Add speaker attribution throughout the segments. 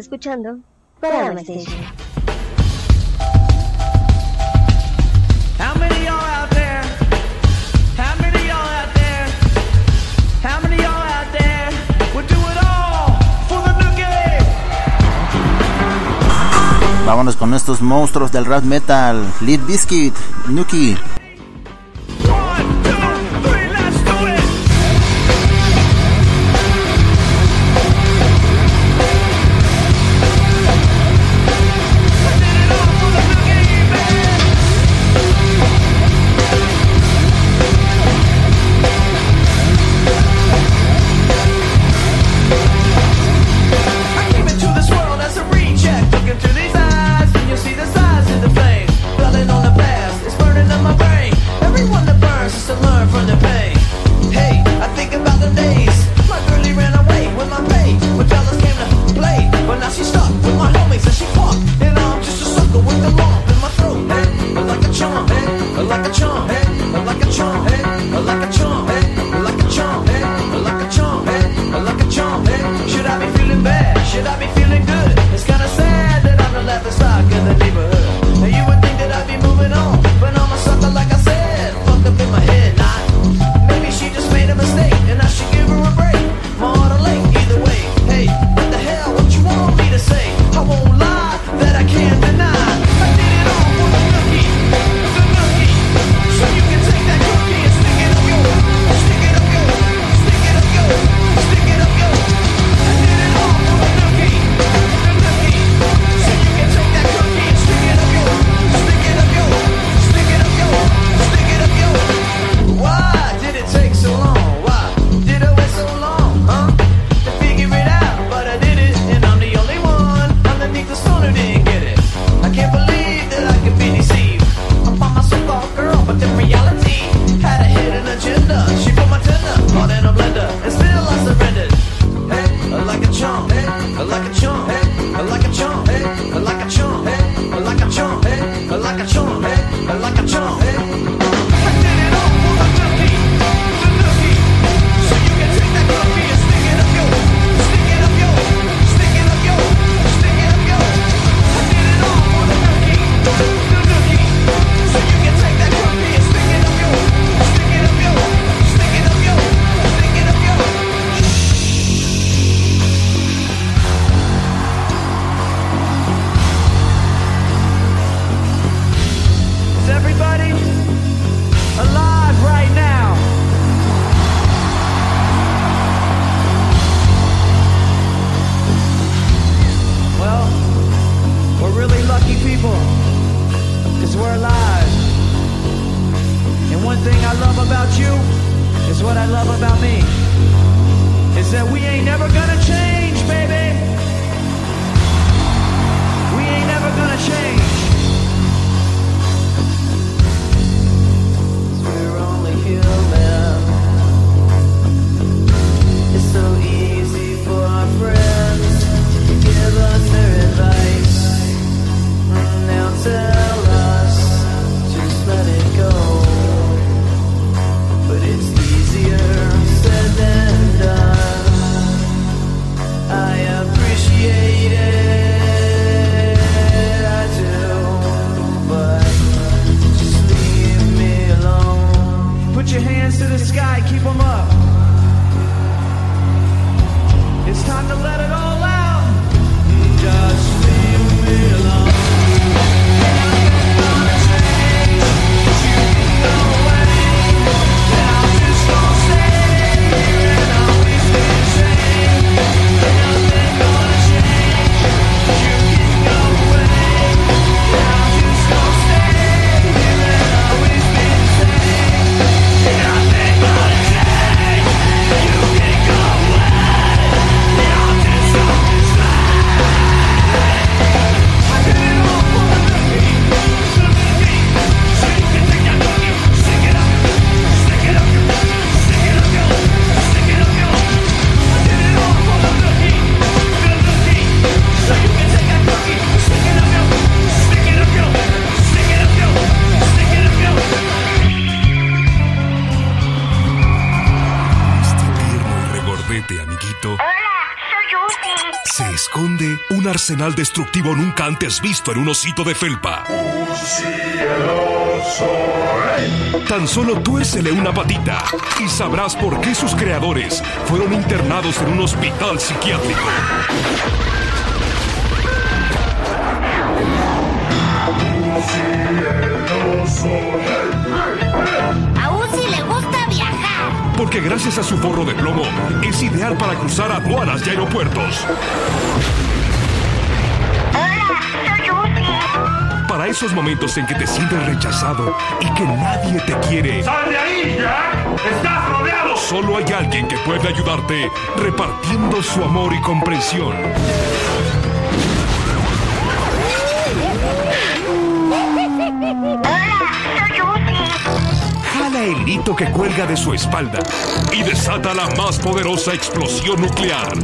Speaker 1: escuchando Paradigm Station.
Speaker 2: How many y'all out there? How many y'all out there? How many y'all out there would do it all for the nookie?
Speaker 3: Vámonos con estos monstruos del rap metal. Lead Biscuit, Nuki.
Speaker 4: Nunca antes visto en un osito de felpa. Tan solo tuércele una patita y sabrás por qué sus creadores fueron internados en un hospital psiquiátrico.
Speaker 5: A Uzi le gusta viajar.
Speaker 4: Porque gracias a su forro de plomo es ideal para cruzar aduanas y aeropuertos. Para esos momentos en que te sientes rechazado y que nadie te quiere.
Speaker 6: ¡Sal de ahí, Jack! ¡Estás rodeado!
Speaker 4: Solo hay alguien que puede ayudarte repartiendo su amor y comprensión. Jala el hito que cuelga de su espalda y desata la más poderosa explosión nuclear.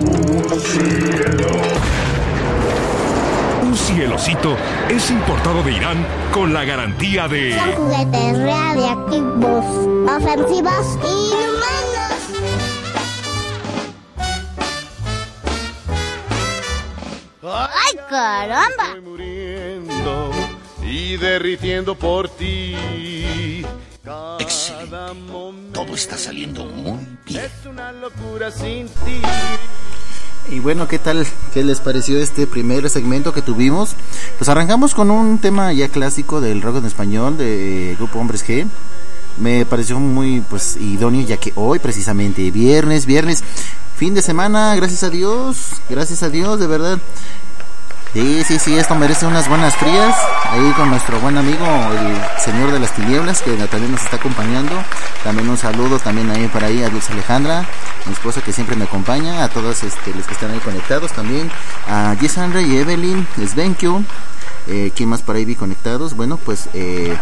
Speaker 4: Un cielocito es importado de Irán con la garantía de
Speaker 7: Son juguetes radiactivos, ofensivos y humanos. ¡Ay, caramba!
Speaker 8: Estoy muriendo y derritiendo por ti.
Speaker 9: Excelente. Todo está saliendo muy bien.
Speaker 8: Es una locura sin ti.
Speaker 10: Y bueno, ¿qué tal? ¿Qué les pareció este primer segmento que tuvimos? Pues arrancamos con un tema ya clásico del rock en español de eh, Grupo Hombres G. Me pareció muy pues idóneo ya que hoy precisamente viernes, viernes, fin de semana, gracias a Dios, gracias a Dios, de verdad. Sí, sí, sí, esto merece unas buenas frías. Ahí con nuestro buen amigo, el señor de las tinieblas, que también nos está acompañando. También un saludo también ahí para ahí a Dulce Alejandra, mi esposa que siempre me acompaña, a todos este, los que están ahí conectados también, a Gisandra y Evelyn, Svenkio, eh, ¿quién más por ahí vi conectados? Bueno, pues eh,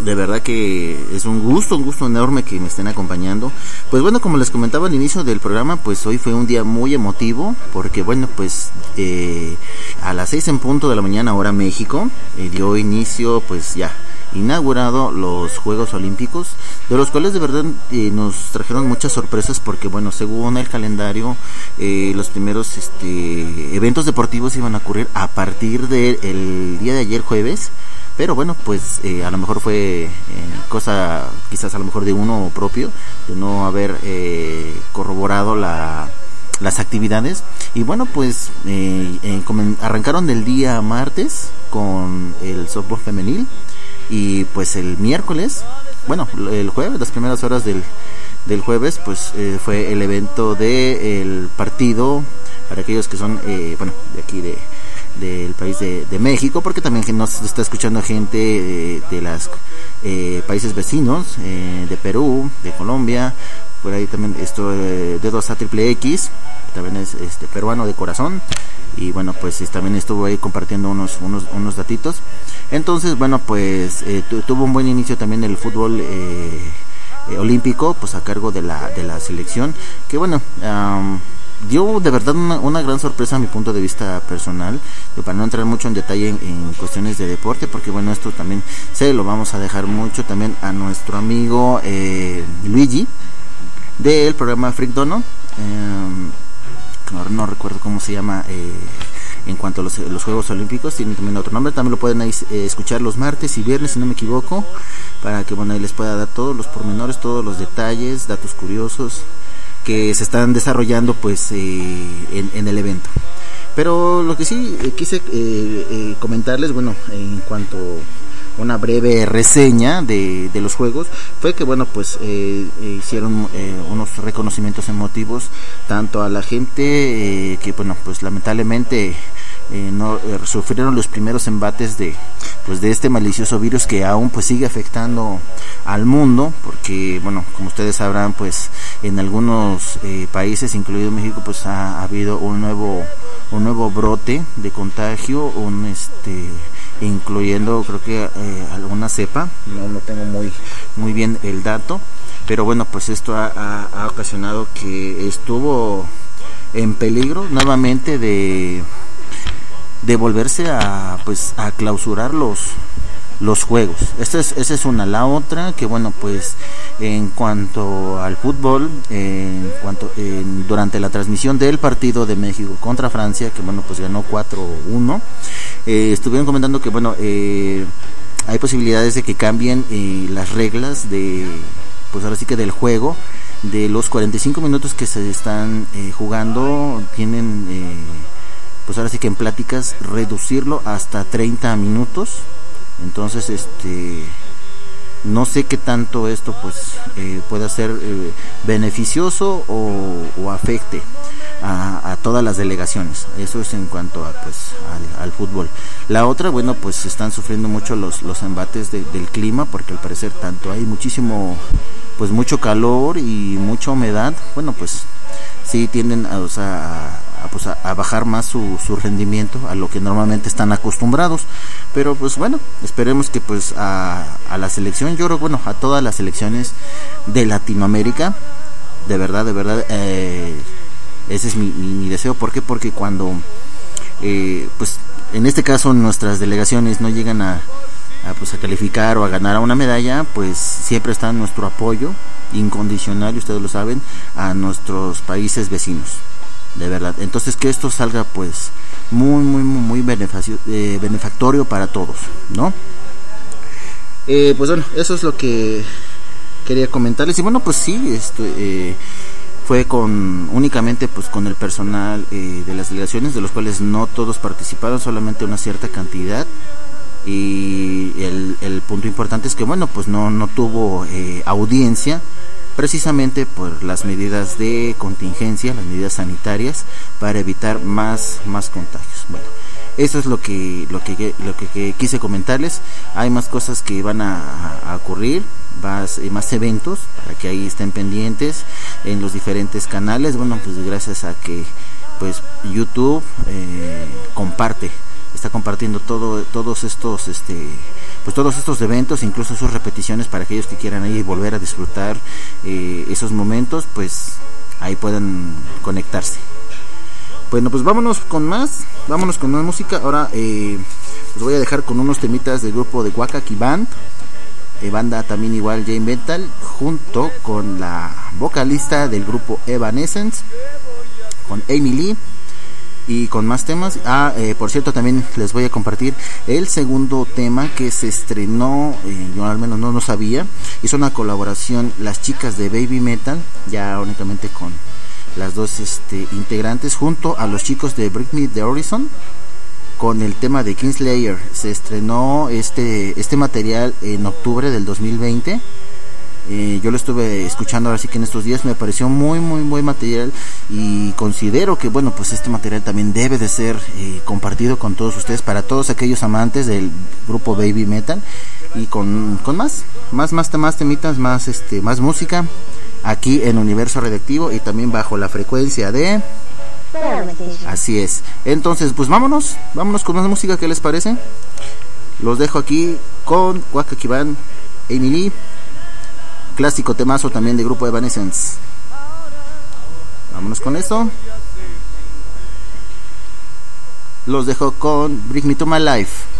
Speaker 10: de verdad que es un gusto, un gusto enorme que me estén acompañando. Pues bueno, como les comentaba al inicio del programa, pues hoy fue un día muy emotivo, porque bueno, pues eh, a las 6 en punto de la mañana, hora México, eh, dio inicio, pues ya, inaugurado los Juegos Olímpicos, de los cuales de verdad eh, nos trajeron muchas sorpresas, porque bueno, según el calendario, eh, los primeros este, eventos deportivos iban a ocurrir a partir del día de ayer jueves. Pero bueno, pues eh, a lo mejor fue eh, cosa quizás a lo mejor de uno propio, de no haber eh, corroborado la, las actividades. Y bueno, pues eh, arrancaron el día martes con el softball femenil y pues el miércoles, bueno, el jueves, las primeras horas del, del jueves, pues fue el evento del partido para aquellos que son, bueno, de aquí de del país de, de México, porque también nos está escuchando gente de, de las eh, países vecinos, eh, de Perú, de Colombia, por ahí también esto eh, Dedos a Triple X, también es este peruano de corazón y bueno pues es- también estuvo ahí compartiendo unos unos unos datitos. Entonces bueno pues eh, tu- tuvo un buen inicio también el fútbol eh, eh, olímpico pues a cargo de la de la selección que bueno dio de verdad una, una gran sorpresa a mi punto de vista personal para no entrar mucho en detalle en, cuestiones de deporte porque bueno esto también se lo vamos a dejar mucho también a nuestro amigo eh, Luigi del programa Freak Dono. Em, no, recuerdo cómo se llama eh, en cuanto a los, los Juegos Olímpicos, tienen también otro nombre, también lo pueden eh, escuchar los martes y viernes, si no me equivoco, para que bueno, ahí les pueda dar todos los pormenores, todos los detalles, datos curiosos que se están desarrollando pues eh, en, en el evento. Pero lo que sí eh, quise eh, eh, comentarles, bueno, en cuanto una breve reseña de, de los juegos fue que bueno pues eh, hicieron unos reconocimientos emotivos tanto a la gente que bueno pues lamentablemente eh, no eh, sufrieron los primeros embates de pues de este malicioso virus que aún pues sigue afectando al mundo porque bueno como ustedes sabrán pues en algunos eh, países incluido México pues ha, ha habido un nuevo un nuevo brote de contagio un este incluyendo creo que eh, alguna cepa no no tengo muy muy bien el dato pero bueno pues esto ha, ha- ha ocasionado que estuvo en peligro nuevamente de de volverse a pues a clausurar los los juegos. Esta es, esa es una. La otra, que bueno, pues en cuanto al fútbol, eh, en cuanto en- durante la transmisión del partido de México contra Francia, que bueno, pues ganó 4-1, eh, estuvieron comentando que bueno, eh, hay posibilidades de que cambien eh, las reglas de, pues ahora sí que del juego, de los 45 minutos que se están eh, jugando, tienen... Pues ahora sí que en pláticas reducirlo hasta 30 minutos. Entonces este no sé qué tanto esto pues eh, pueda ser eh, beneficioso o, afecte a, todas las delegaciones. Eso es en cuanto a pues al, fútbol. La otra bueno pues están sufriendo mucho los los embates de- del clima porque al parecer tanto hay muchísimo pues mucho calor y mucha humedad. Bueno pues sí tienden o sea, a, a, pues, a- bajar más su, su rendimiento a lo que normalmente están acostumbrados. Pero pues bueno esperemos que pues a, a la selección yo creo bueno a todas las selecciones de Latinoamérica de verdad de verdad eh, ese es mi, mi, mi deseo. ¿por qué? porque cuando eh, pues en este caso nuestras delegaciones no llegan a, a, pues a calificar o a ganar a una medalla pues siempre está nuestro apoyo incondicional y ustedes lo saben a nuestros países vecinos de verdad. Entonces que esto salga pues muy muy muy, muy eh, benefactorio para todos no Eh, pues bueno eso es lo que quería comentarles. Y bueno pues sí esto eh, fue con únicamente pues con el personal eh, de las delegaciones de los cuales no todos participaron solamente una cierta cantidad. Y el, el punto importante es que bueno pues no no tuvo eh, audiencia precisamente por las medidas de contingencia las medidas sanitarias para evitar más más contagios. Bueno eso es lo que lo que lo que, quise comentarles. Hay más cosas que van a, ocurrir más, eh, más eventos para que ahí estén pendientes en los diferentes canales. Bueno pues gracias a que pues YouTube eh, comparte está compartiendo todo todos estos este pues todos estos eventos incluso sus repeticiones para aquellos que quieran ahí volver a disfrutar eh, esos momentos pues ahí puedan conectarse. Bueno pues vámonos con más vámonos con más música. Ahora eh, los voy a dejar con unos temitas del grupo de Wakaki Band eh, banda también igual Jane Metal junto con la vocalista del grupo Evanescence con Amy Lee y con más temas. Ah, eh, por cierto, también les voy a compartir el segundo tema que se estrenó, eh, yo al menos no lo sabía. Hizo una colaboración las chicas de Baby Metal, ya únicamente con las dos este, integrantes, junto a los chicos de Break Me the Horizon, con el tema de Kingslayer. Se estrenó este, este material en octubre del 2020 Yo lo estuve escuchando ahora sí que en estos días me pareció muy muy buen material y considero que bueno pues este material también debe de ser eh, compartido con todos ustedes para todos aquellos amantes del grupo Baby Metal y con, con más más más más temitas más este más música aquí en Universo Radioactivo y también bajo la frecuencia de. Así es. Entonces, pues vámonos, vámonos con más música, ¿qué les parece? Los dejo aquí con Waka Kiban, Lee, clásico temazo también de grupo Evanescence. Vámonos con esto. Los dejo con Bring Me to My Life.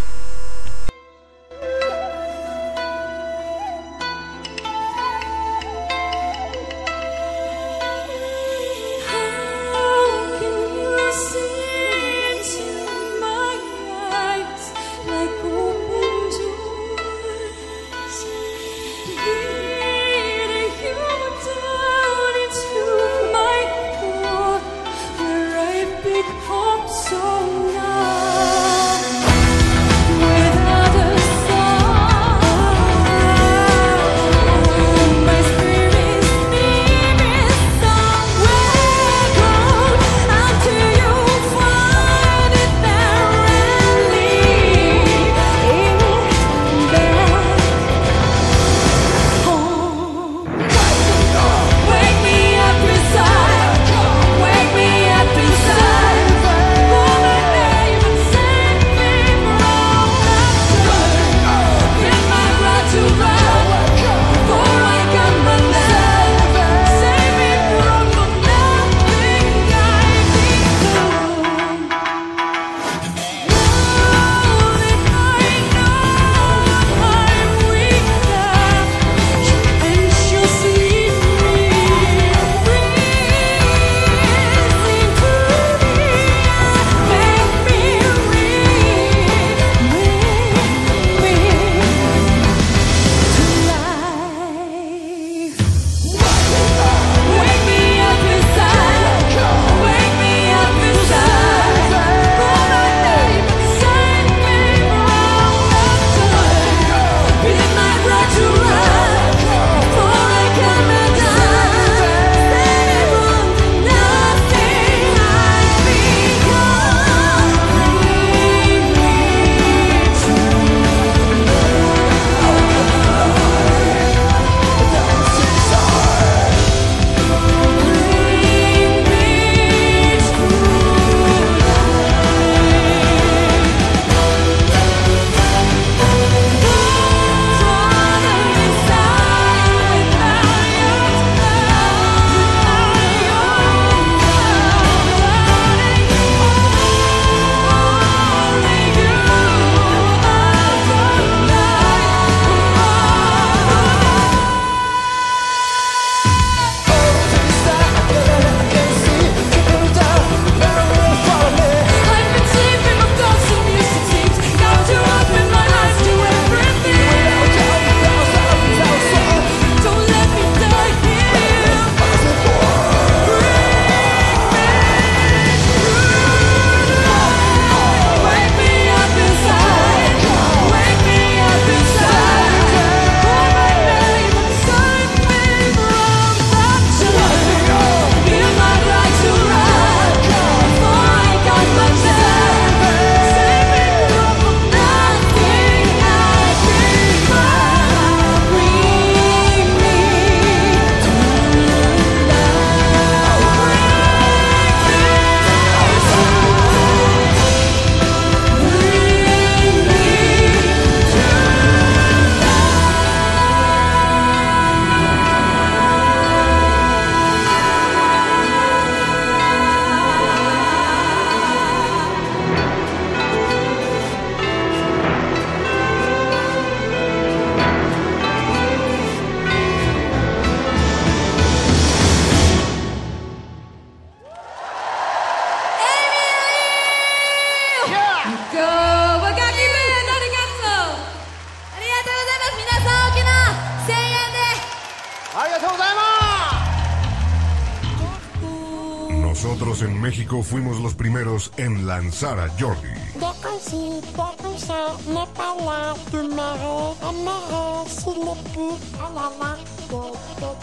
Speaker 4: Nosotros en México fuimos los primeros en lanzar a Jordi.
Speaker 7: De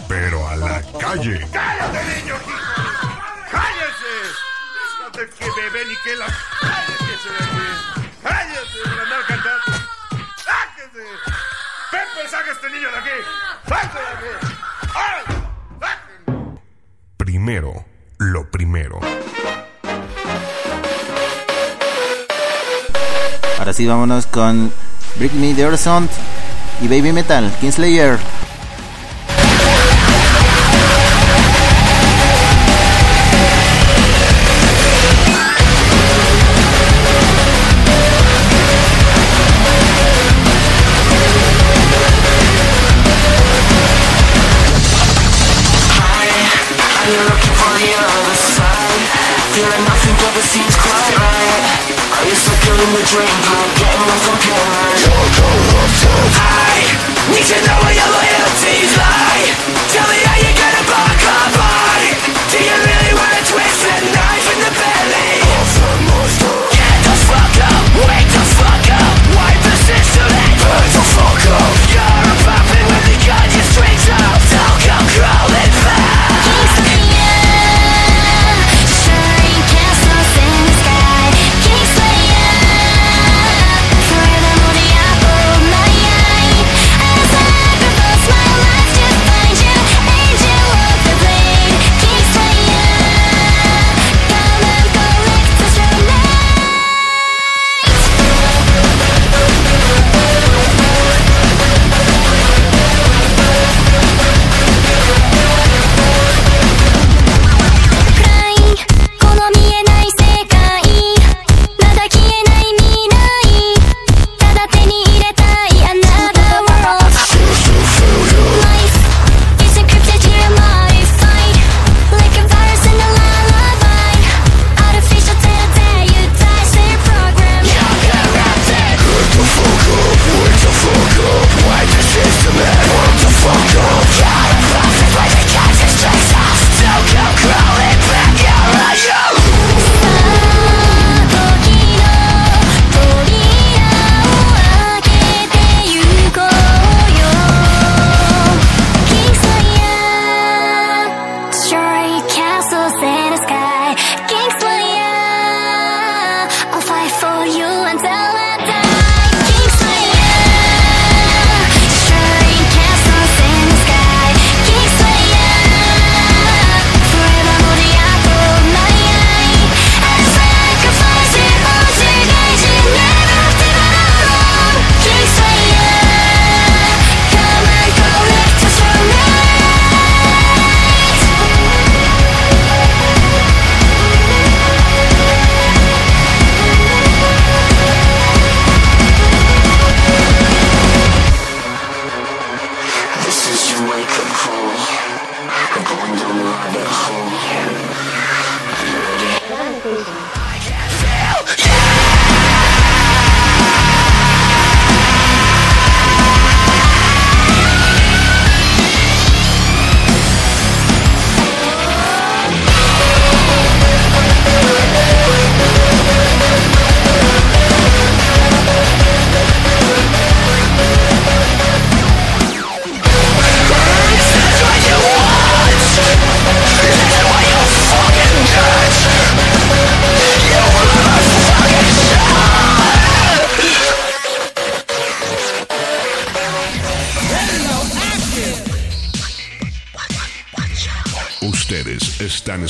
Speaker 11: pero a la calle.
Speaker 12: ¡Cállate, niño! ¡Cállese! Fíjate que bebé ni que la... ¡Cállese de aquí! ¡Cállese por andar cantando! ¡Sáquese! ¡Pepe, saca a este niño de aquí! ¡Sáquese de aquí! ¡Ay! ¡Sáquenlo!
Speaker 11: Primero,
Speaker 13: Ahora sí, vámonos con Britney the Horizon y Baby Metal, Kingslayer.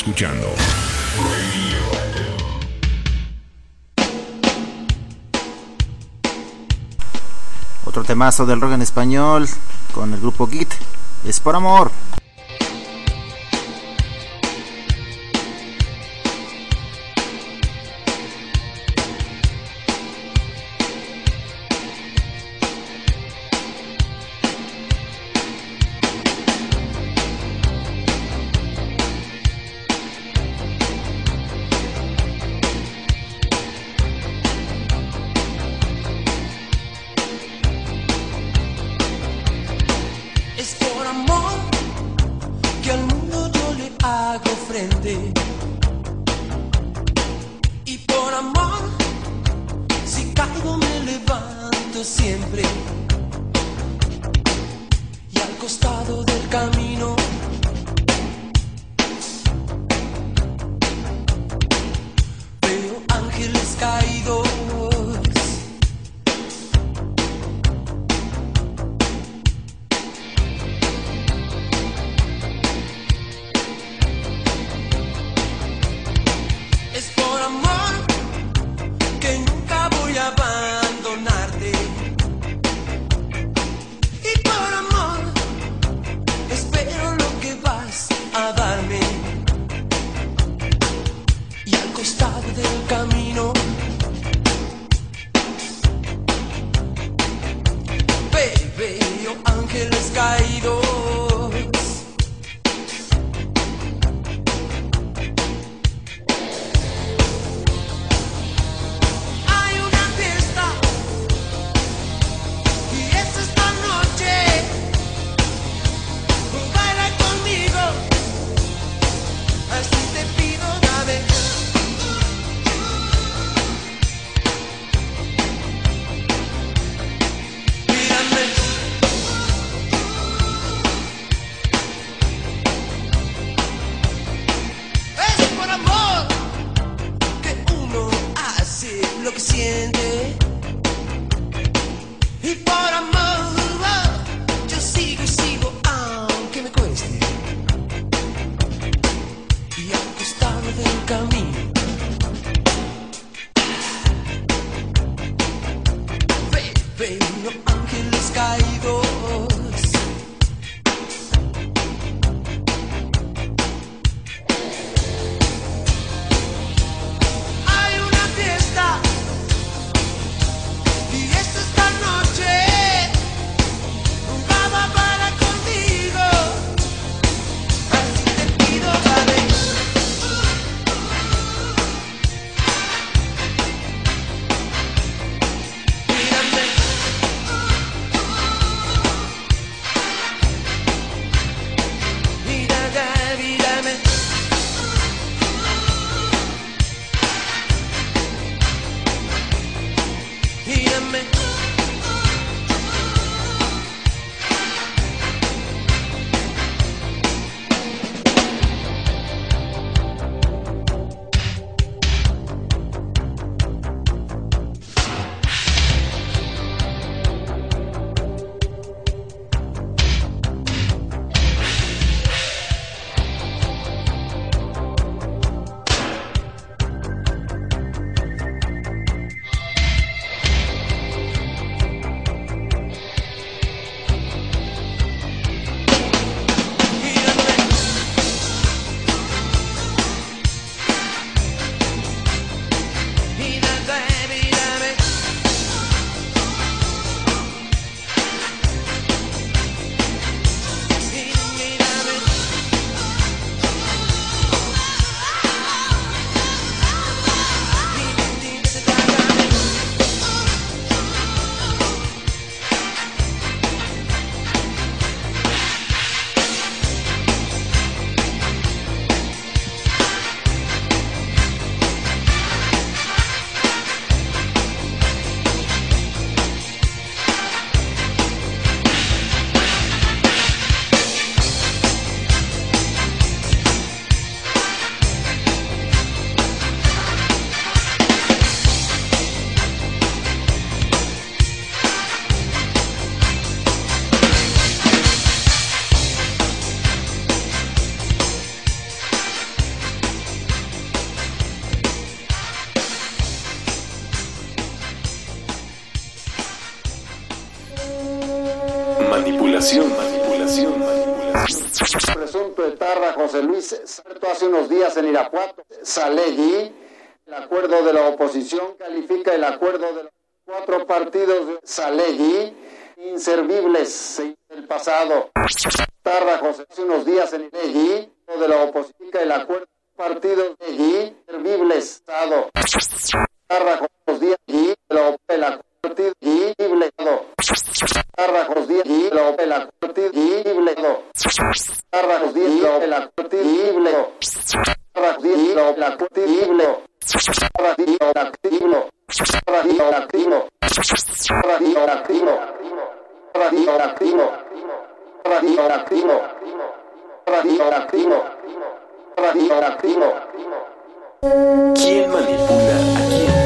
Speaker 11: Escuchando.
Speaker 13: Otro temazo del rock en español con el grupo Git. Es por amor.
Speaker 3: Costado del camino veo ángeles caídos.
Speaker 14: Luis Sarto hace unos días en Irapuato. Salegui, el acuerdo de la oposición califica el acuerdo de los cuatro partidos de Salegui inservibles del pasado. Tarra José hace unos días en Salegui de la oposición el acuerdo de los partidos de Salegui inservibles. Tarra José unos días el acuerdo Radioactivo.
Speaker 15: ¿Quién manipula a quién?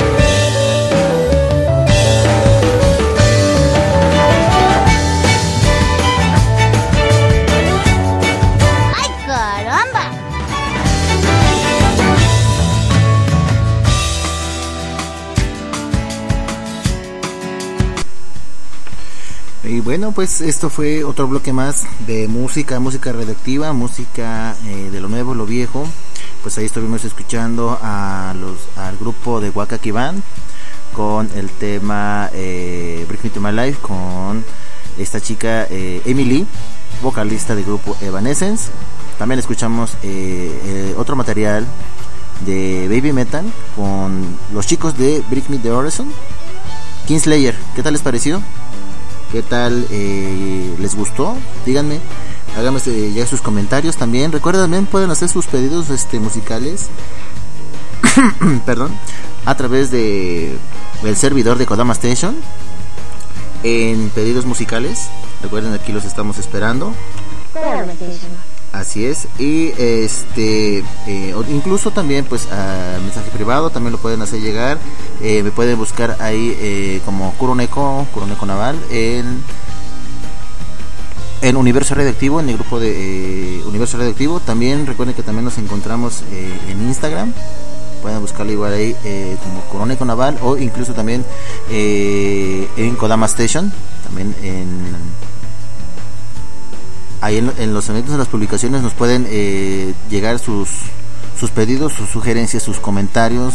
Speaker 10: Bueno, pues esto fue otro bloque más de música, música radioactiva, música eh, de lo nuevo, lo viejo. Pues ahí estuvimos escuchando a los, al grupo de Wakaki Band con el tema eh, Bring Me to My Life con esta chica eh, Emily, vocalista del grupo Evanescence. También escuchamos eh, otro material de Baby Metal con los chicos de Bring Me the Horizon. Kingslayer, ¿qué tal les pareció? ¿Qué tal eh, les gustó? Díganme, háganme este, ya sus comentarios también. Recuerden también pueden hacer sus pedidos este musicales, perdón, a través de el servidor de Kodama Station en pedidos musicales. Recuerden aquí los estamos esperando.
Speaker 1: Kodama Station.
Speaker 10: Así es, y este, eh, incluso también, pues, a mensaje privado también lo pueden hacer llegar. Eh, me pueden buscar ahí eh, como Kuroneko, Kuroneko Naval, en, Universo Radioactivo, en el grupo de eh, Universo Radioactivo. También recuerden que también nos encontramos en Instagram. Pueden buscarlo igual ahí como Kuroneko Naval o incluso también en Kodama Station, también en ahí en, los eventos, en las publicaciones nos pueden eh, llegar sus, sus pedidos, sus sugerencias, sus comentarios,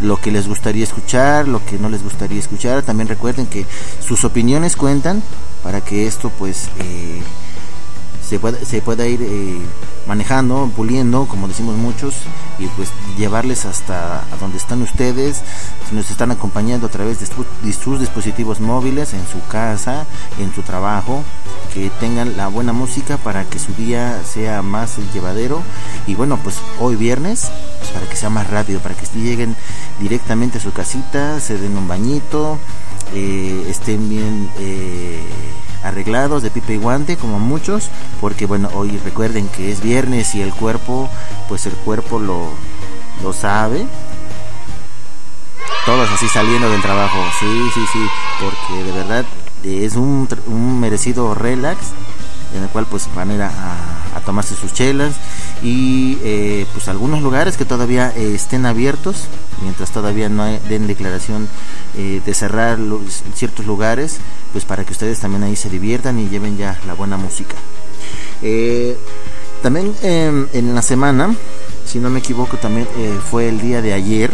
Speaker 10: lo que les gustaría escuchar, lo que no les gustaría escuchar. También recuerden que sus opiniones cuentan para que esto pues eh, se pueda, se pueda ir eh, manejando, puliendo, como decimos muchos, y pues llevarles hasta a donde están ustedes, nos están acompañando a través de sus dispositivos móviles, en su casa, en su trabajo, que tengan la buena música para que su día sea más llevadero. Y bueno, pues hoy viernes, pues para que sea más rápido, para que lleguen directamente a su casita, se den un bañito, eh, estén bien eh, arreglados de pipa y guante como muchos porque bueno hoy recuerden que es viernes y el cuerpo pues el cuerpo lo, lo sabe. Todos así saliendo del trabajo. Sí sí sí porque de verdad es un, un merecido relax en el cual pues van a ir a, tomarse sus chelas y eh, pues algunos lugares que todavía eh, estén abiertos mientras todavía no hay- den declaración eh, de cerrar ciertos lugares pues para que ustedes también ahí se diviertan y lleven ya la buena música. También eh, en la semana si no me equivoco también fue el día de ayer.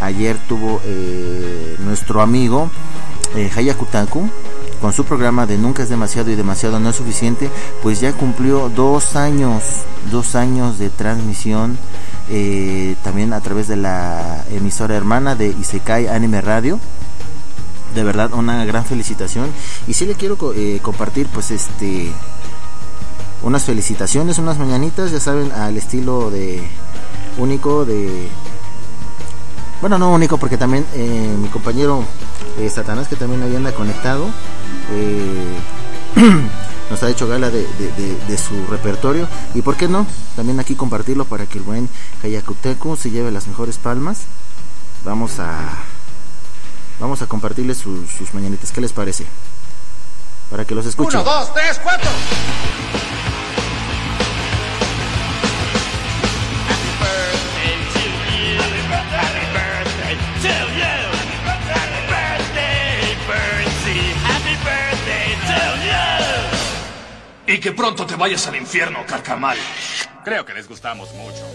Speaker 10: Ayer tuvo nuestro amigo Hayakutaku con su programa de Nunca es demasiado y demasiado no es suficiente, pues ya cumplió dos años, dos años de transmisión, eh, también a través de la emisora hermana de Isekai Anime Radio. De verdad, una gran felicitación. Y sí le quiero eh, compartir, pues, este, unas felicitaciones, unas mañanitas, ya saben, al estilo de único de bueno, no único, porque también eh, mi compañero eh, Satanás, que también ahí anda conectado, eh, nos ha hecho gala de, su repertorio. Y por qué no, también aquí compartirlo para que el buen Hayakuteku se lleve las mejores palmas. Vamos a vamos a compartirles sus, sus mañanitas. ¿Qué les parece? Para que los escuchen.
Speaker 6: Uno, dos, tres, cuatro.
Speaker 16: Y que pronto te vayas al infierno, carcamal. Creo que les gustamos mucho.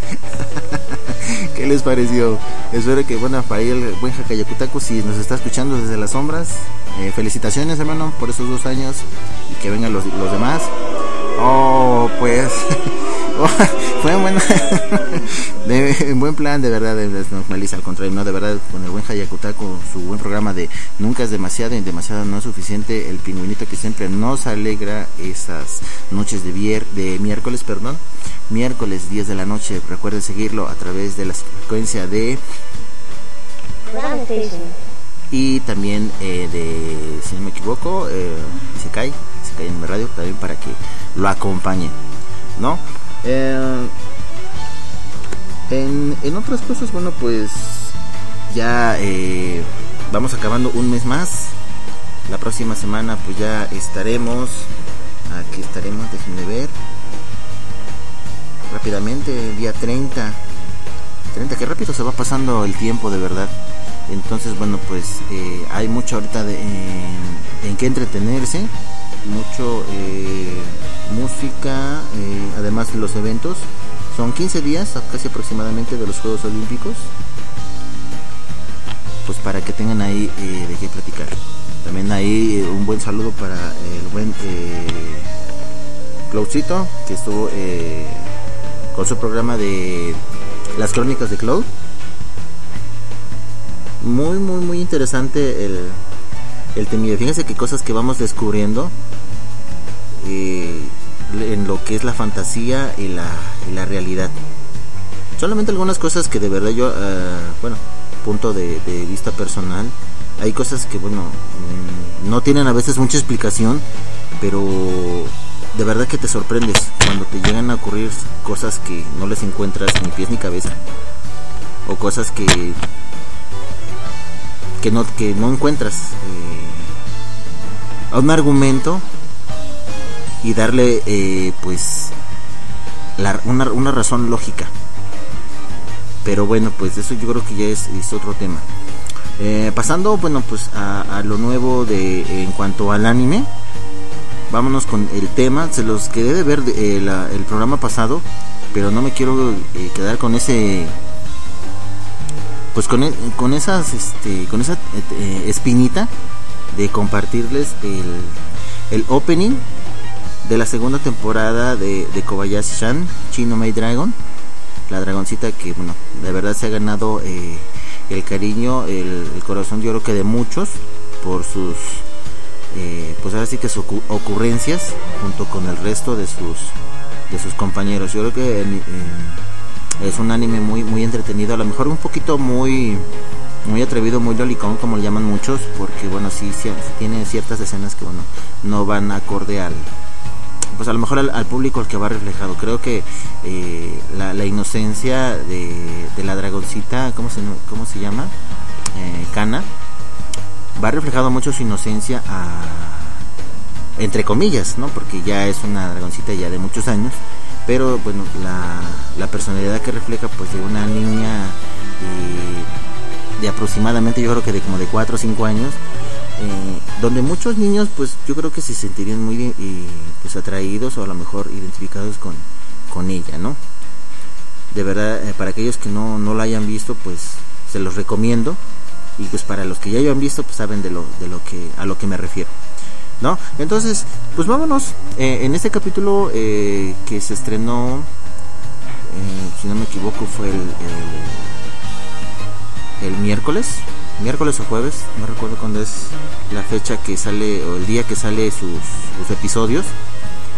Speaker 10: ¿Qué les pareció? Espero que, bueno, para el buen Hakayakutaku, si nos está escuchando desde las sombras, eh, felicitaciones, hermano, por esos dos años y que vengan los, los demás. Oh, pues, fue un buen, plan, de verdad, de, no, Melissa, al contrario, no, de verdad, con el buen Hayakutaku, su buen programa de Nunca es demasiado y demasiado no es suficiente, el pingüinito que siempre nos alegra esas noches de, miércoles, perdón, miércoles 10 de la noche, recuerden seguirlo a través de la frecuencia de y también eh, de, si no me equivoco, eh, Isekai, música en mi radio también para que lo acompañen, ¿no? Eh, en, en otras cosas, bueno, pues ya eh, vamos acabando un mes más. La próxima semana pues ya estaremos, aquí estaremos, déjenme ver, rápidamente, día 30. 30, que rápido se va pasando el tiempo de verdad. Entonces, bueno, pues eh, hay mucho ahorita de, en, en qué entretenerse, mucho eh, música, eh, además de los eventos. Son 15 días, casi aproximadamente, de los Juegos Olímpicos. Pues para que tengan ahí eh, de qué platicar. También ahí eh, un buen saludo para el buen Cloudcito, que estuvo con su programa de las crónicas de Cloud. Muy, muy, muy interesante el, el temido. Fíjense qué cosas que vamos descubriendo en lo que es la fantasía y la, y la realidad. Solamente algunas cosas que de verdad yo, eh, bueno, punto de, vista personal, hay cosas que, bueno, mm, no tienen a veces mucha explicación, pero de verdad que te sorprendes cuando te llegan a ocurrir cosas que no les encuentras ni pies ni cabeza. O cosas que que no, que no encuentras eh, un argumento y darle eh, pues la- una, una razón lógica. Pero bueno, pues eso yo creo que ya es, otro tema. Eh, pasando, bueno, pues a, lo nuevo de en cuanto al anime. Vámonos con el tema. Se los quedé de ver eh, la- el programa pasado, pero no me quiero quedar con ese pues con, e- con esas este con esa espinita de compartirles el, el opening de la segunda temporada de, de Kobayashi-chan Chino May Dragon la dragoncita que bueno de verdad se ha ganado eh, el cariño el, corazón yo creo que de muchos por sus eh, pues ahora sí que sus ocu- ocurrencias junto con el resto de sus de sus compañeros. Yo creo que eh, es un anime muy muy entretenido a lo mejor un poquito muy muy atrevido muy lolicón como le llaman muchos porque bueno sí, sí tiene ciertas escenas que bueno no van acorde al pues a lo mejor al, público al que va reflejado creo que eh, la, inocencia de, la dragoncita cómo se cómo se llama Eh, Kana va reflejado mucho su inocencia a entre comillas, ¿no? Porque ya es una dragoncita ya de muchos años, pero bueno, la, la personalidad que refleja pues de una niña eh, de aproximadamente yo creo que de como de 4 o 5 años, eh, donde muchos niños pues yo creo que se sentirían muy eh, pues atraídos o a lo mejor identificados con, con ella, ¿no? De verdad, eh, para aquellos que no, no la hayan visto, pues se los recomiendo. Y pues para los que ya hayan visto, pues saben de lo, de lo que, a lo que me refiero. ¿No? Entonces, pues vámonos. Eh, en este capítulo que se estrenó, si no me equivoco, fue el, el miércoles, miércoles o jueves, no recuerdo cuándo es la fecha que sale o el día que sale sus, episodios.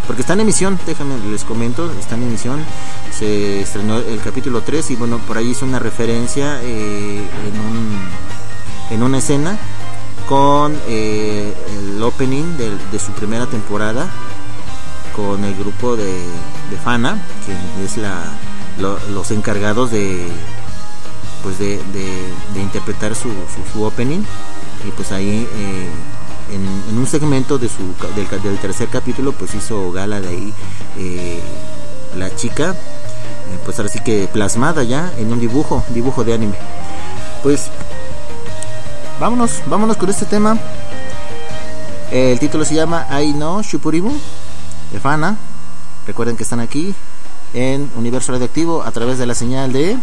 Speaker 10: Porque está en emisión, déjame les comento, está en emisión. Se estrenó el capítulo 3 y bueno, por ahí hizo una referencia eh, en, un, en una escena con eh, el opening de, de su primera temporada con el grupo de, Fana, que es la, lo- los encargados de pues de, de- interpretar su, su, opening. Y pues ahí eh, en, un segmento de su del, del tercer capítulo pues hizo gala de ahí eh, la chica eh, pues ahora sí que plasmada ya en un dibujo dibujo de anime. Pues vámonos vámonos con este tema. El título se llama I know Shupuribu de Fana. Recuerden que están aquí en Universo Radioactivo a través de la señal de.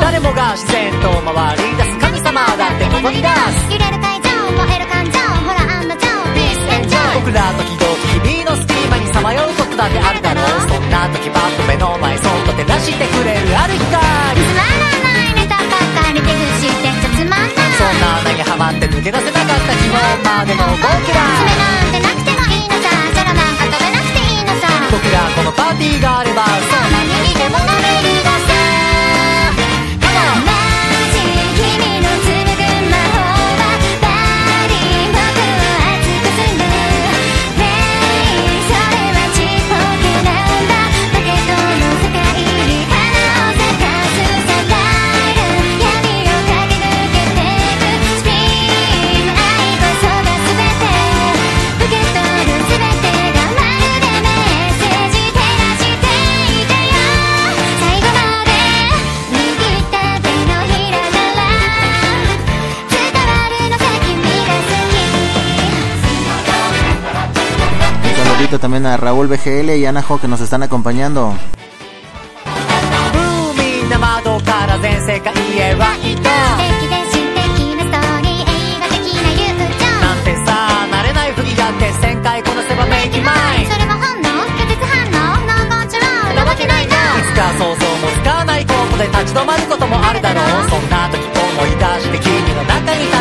Speaker 17: 誰もが自然と回り出す神様だってここに出す
Speaker 18: 揺れる会場燃える感情ほら案の定 Peace and joy
Speaker 17: 僕ら時々日だってあるだろう。そんな時パッと目の前そっと照らしてくれるある光
Speaker 18: つまらないネタばっかり。手ぐしてちゃつまんない
Speaker 17: そんな穴にハマって抜け出せなかった昨日までの僕ら
Speaker 18: 爪なんてなくてもいいのさ。空なんか飛べなくていいのさ
Speaker 17: 僕らこのパーティーがあれば。さ
Speaker 18: 何にでも乗れ
Speaker 10: saludito también a Raúl BGL y Ana Jo que nos están acompañando.
Speaker 17: みんな窓から全世界へライト
Speaker 18: 素敵で素敵なストーリー映画的な友情
Speaker 17: なんてさ慣れないふりだって1000回こなせばメイキマイ
Speaker 18: それは本能拒絶反応ノーコントロールなわけないの
Speaker 17: いつか想像もつかないことで立ち止まることもあるだろうそんな時思い出して君の中に確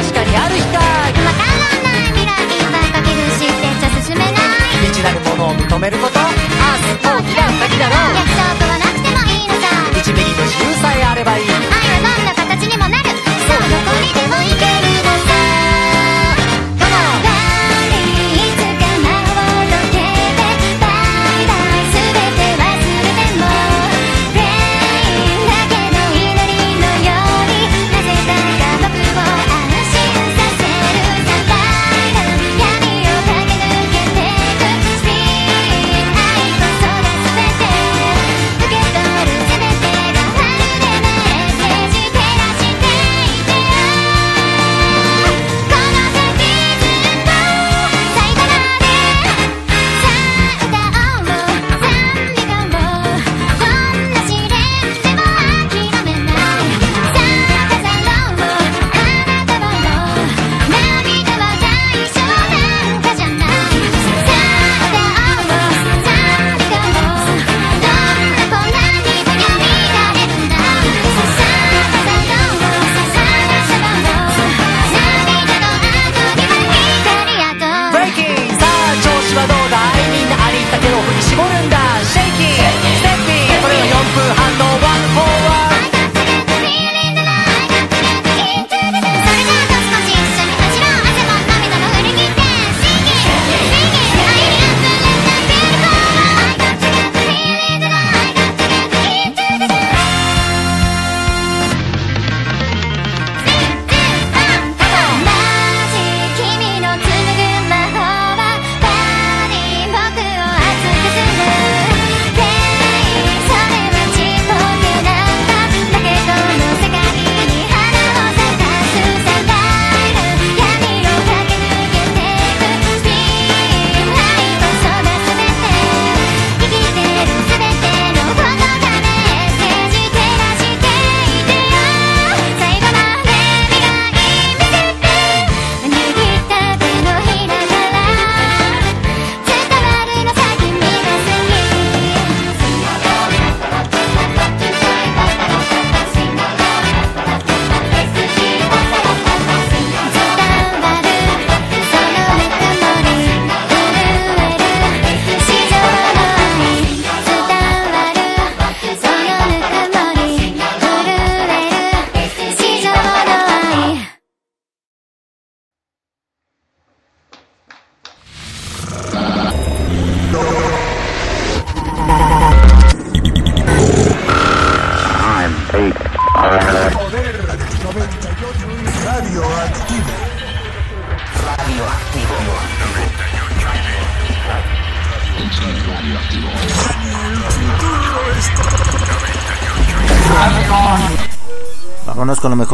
Speaker 17: 大きな先だろう。
Speaker 18: 約束はなくてもいいのさ。
Speaker 17: 1ミリの自由さえあればいい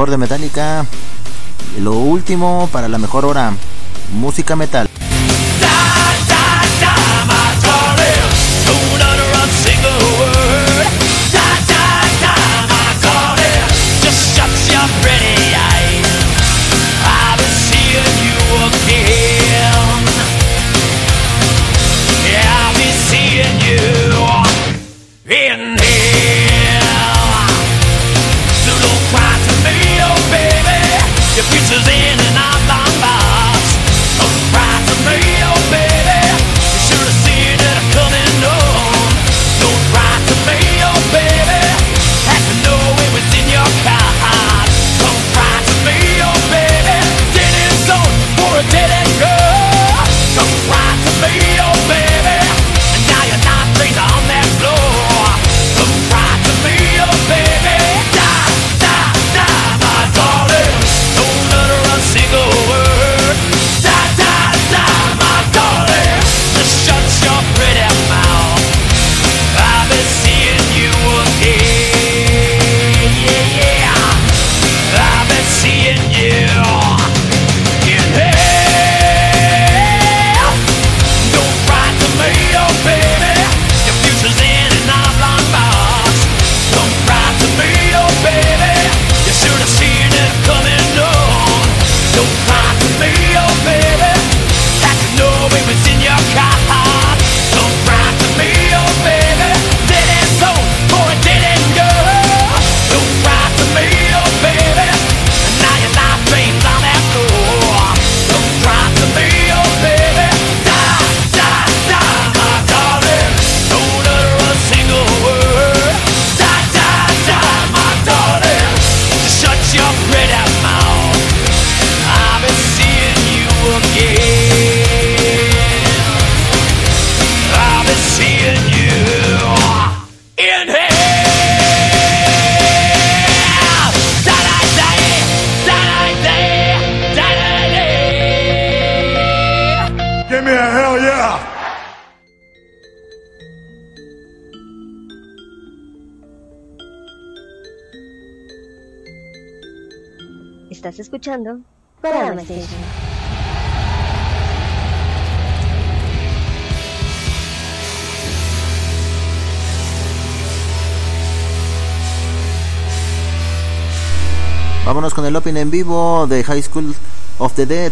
Speaker 10: de Metallica. Lo último para la mejor hora. Música metal.
Speaker 1: Estás escuchando Panorama Station.
Speaker 13: Vámonos con el open en vivo de High School of the Dead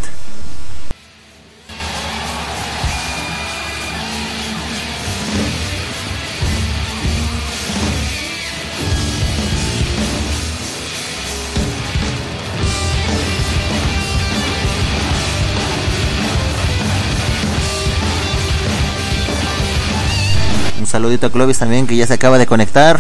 Speaker 13: saludito a Clovis también que ya se acaba de conectar.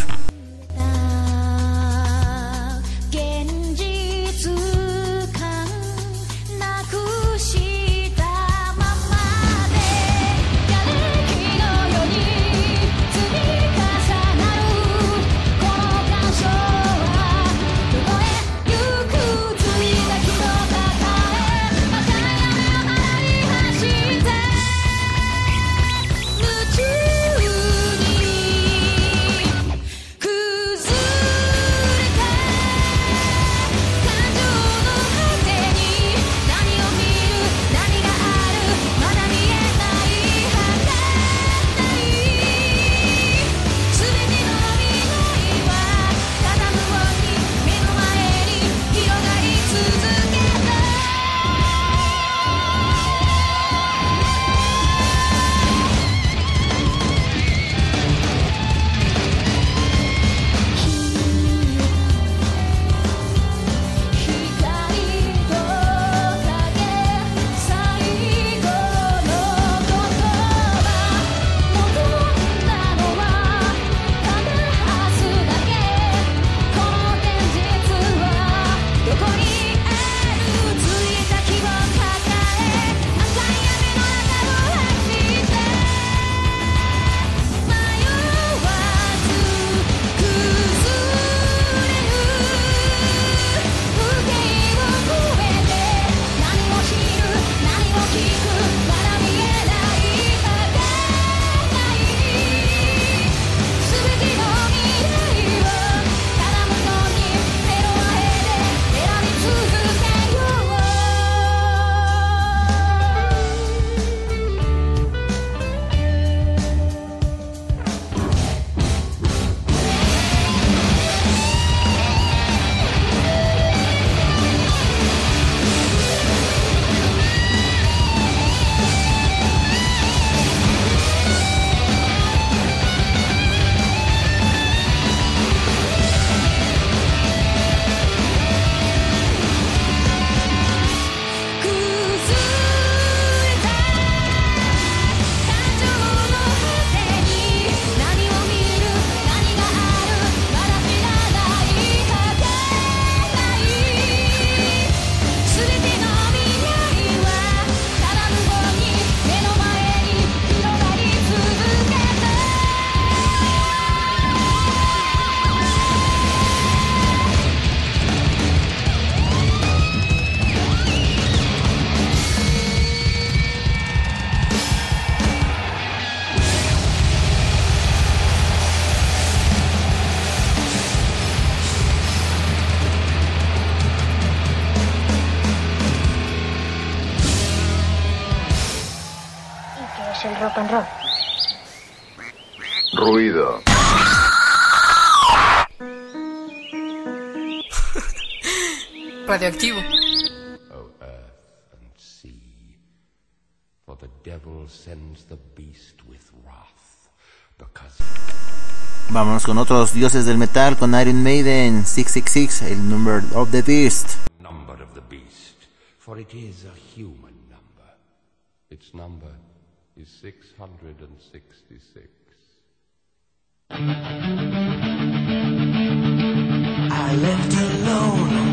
Speaker 19: radioactivo.
Speaker 20: Earth and sea, for the devil sends the beast with wrath, because...
Speaker 13: Vámonos con otros dioses del metal, con Iron Maiden 666, el Number of the Beast.
Speaker 20: Number of the Beast, for it is a human number. Its number is 666.
Speaker 6: I left alone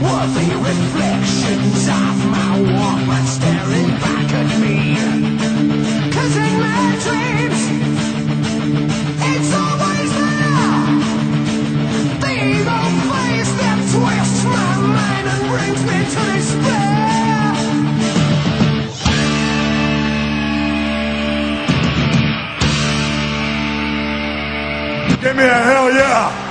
Speaker 3: Worthy reflections of my woman staring back at me? Cause in my dreams It's always there. The evil face that twists. My mind And brings me to despair.
Speaker 6: Give me a hell yeah!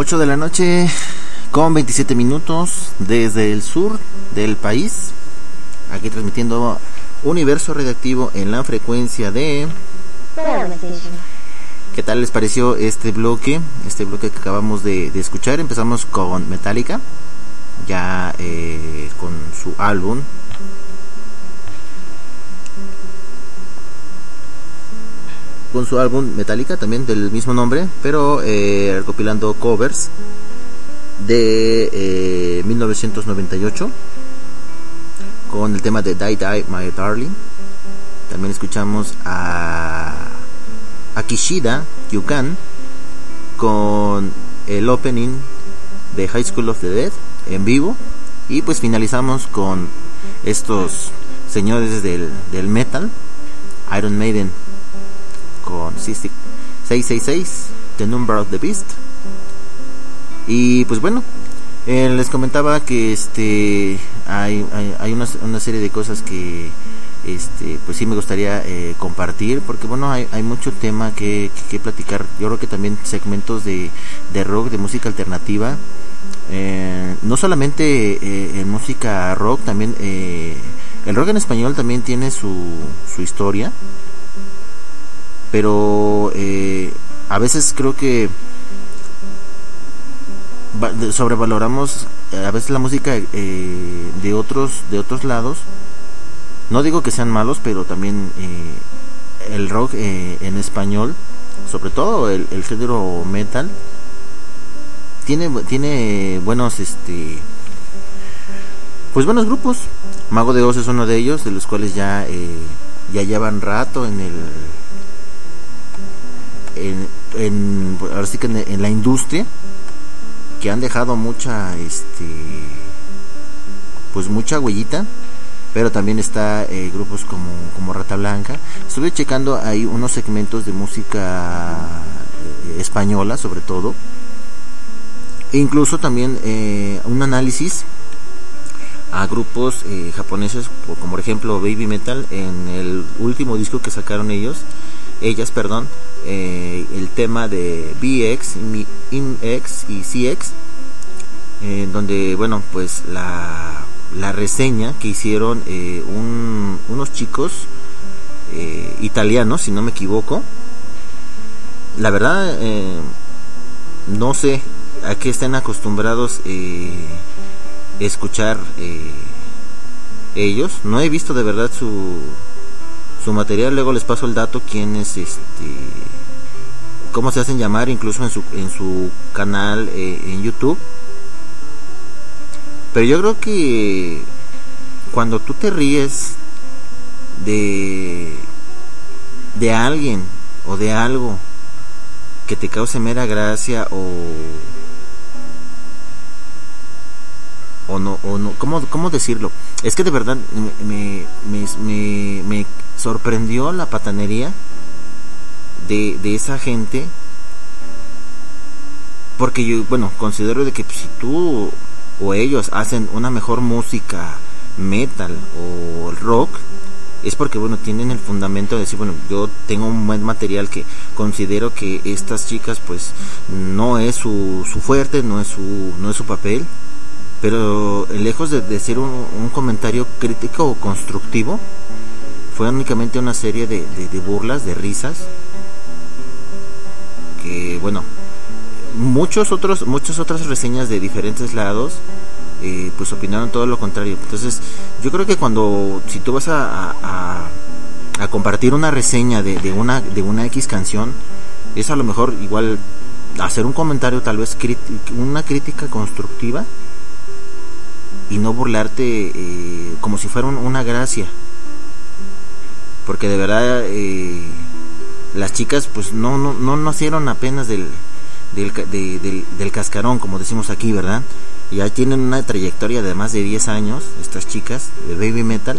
Speaker 10: 8 de la noche con 27 minutos desde el sur del país. Aquí transmitiendo Universo Redactivo en la frecuencia de... ¿Qué tal les pareció este bloque? Este bloque que acabamos de, de escuchar. Empezamos con Metallica, ya eh, con su álbum. Con su álbum Metallica, también del mismo nombre, pero eh, recopilando covers de eh, 1998 con el tema de Die Die My Darling. También escuchamos a a Kishida Yukan con el opening de High School of the Dead en vivo y pues finalizamos con estos señores del, del metal Iron Maiden con Cystic, 666, The Number of the Beast. Y pues bueno, eh, les comentaba que este hay, hay, una, una serie de cosas que este pues sí me gustaría eh, compartir porque bueno hay, hay mucho tema que, que, platicar. Yo creo que también segmentos de, de rock de música alternativa eh, no solamente en música rock también el rock en español también tiene su, su historia pero eh, a veces creo que sobrevaloramos eh, a veces la música eh, de otros de otros lados. No digo que sean malos pero también eh, el rock eh, en español sobre todo el, el género metal tiene tiene buenos este pues buenos grupos. Mago de Oz es uno de ellos de los cuales ya ya llevan rato en el en, en ahora sí que en, la industria que han dejado mucha este pues mucha huellita pero también está eh, grupos como, como Rata Blanca. Estuve checando ahí unos segmentos de música eh, española sobre todo. E incluso también eh, un análisis a grupos eh, japoneses po- como por ejemplo Baby Metal en el último disco que sacaron ellos ellas perdón eh, el tema de BX IMX y CX eh, donde bueno pues la, la reseña que hicieron eh, un- unos chicos italianos si no me equivoco. La verdad no sé a qué estén acostumbrados escuchar ellos. No he visto de verdad su su material luego les paso el dato quién es este cómo se hacen llamar incluso en su en su canal eh, en YouTube. Pero yo creo que cuando tú te ríes de de alguien o de algo que te cause mera gracia o o no o no cómo cómo decirlo es que de verdad me me, me, me sorprendió la patanería de, de esa gente porque yo bueno considero de que pues, si tú o ellos hacen una mejor música metal o rock es porque bueno tienen el fundamento de decir bueno yo tengo un buen material que considero que estas chicas pues no es su, su fuerte no es su no es su papel pero lejos de decir un, un comentario crítico o constructivo fue únicamente una serie de, burlas de risas que bueno muchos otros muchas otras reseñas de diferentes lados eh, pues opinaron todo lo contrario. Entonces yo creo que cuando si tú vas a, a, compartir una reseña de, de una de una x canción es a lo mejor igual hacer un comentario tal vez una crítica constructiva y no burlarte eh, como si fuera un- una gracia. Porque de verdad eh, las chicas pues no no, no nacieron apenas del del, de- del del cascarón como decimos aquí verdad ya tienen una trayectoria de más de 10 años estas chicas de baby metal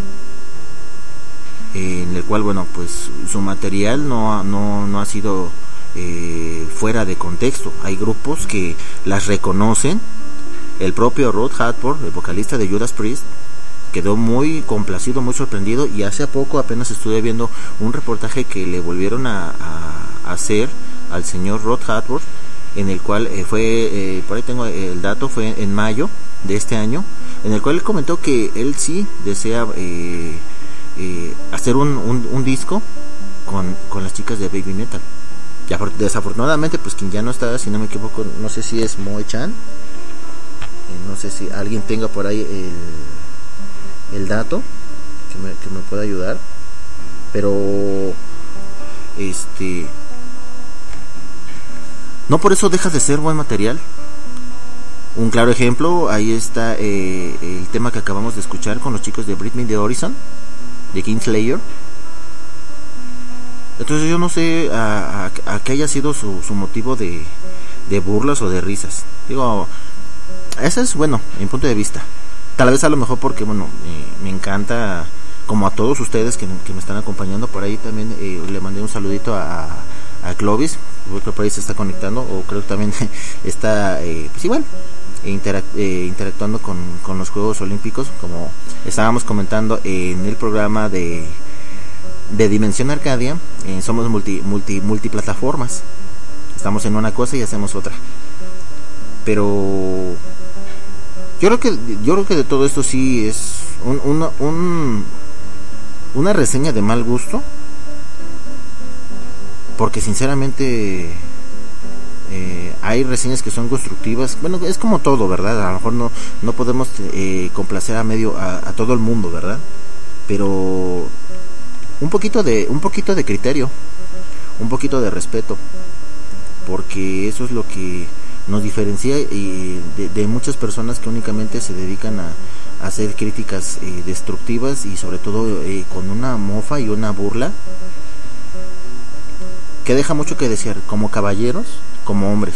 Speaker 10: en el cual bueno pues su material no no, no ha sido eh, fuera de contexto. Hay grupos que las reconocen el propio Rod Hartford el vocalista de Judas Priest quedó muy complacido, muy sorprendido y hace poco apenas estuve viendo un reportaje que le volvieron a, hacer al señor Rod Hartford en el cual eh, fue, eh, por ahí tengo el dato, fue en mayo de este año, en el cual él comentó que él sí desea eh, eh, hacer un, disco con, con las chicas de Baby Metal. Y afor- desafortunadamente, pues quien ya no está, si no me equivoco, no sé si es Moe Chan, no sé si alguien tenga por ahí el, el dato que me, que me pueda ayudar, pero este no por eso deja de ser buen material. Un claro ejemplo, ahí está eh, el tema que acabamos de escuchar con los chicos de Britney de Horizon, de Kingslayer. Entonces yo no sé a, a- a qué haya sido su, su motivo de, de burlas o de risas. Digo, ese es bueno, en punto de vista. Tal vez a lo mejor porque, bueno, me, encanta, como a todos ustedes que, me están acompañando por ahí también, eh, le mandé un saludito a, a Clovis, creo por ahí se está conectando, o creo que también está, eh, pues igual, eh, interactuando con, con los Juegos Olímpicos, como estábamos comentando en el programa de, de Dimensión Arcadia, somos multi, multi, multiplataformas, estamos en una cosa y hacemos otra, pero yo creo que yo creo que de todo esto sí es un, una- un- una reseña de mal gusto. Porque sinceramente eh, hay reseñas que son constructivas. Bueno es como todo verdad a lo mejor no no podemos eh, complacer a medio a, a todo el mundo verdad pero un poquito de un poquito de criterio un poquito de respeto. Porque eso es lo que nos diferencia eh, de, muchas personas que únicamente se dedican a, hacer críticas eh, destructivas y sobre todo eh, con una mofa y una burla que deja mucho que desear como caballeros como hombres.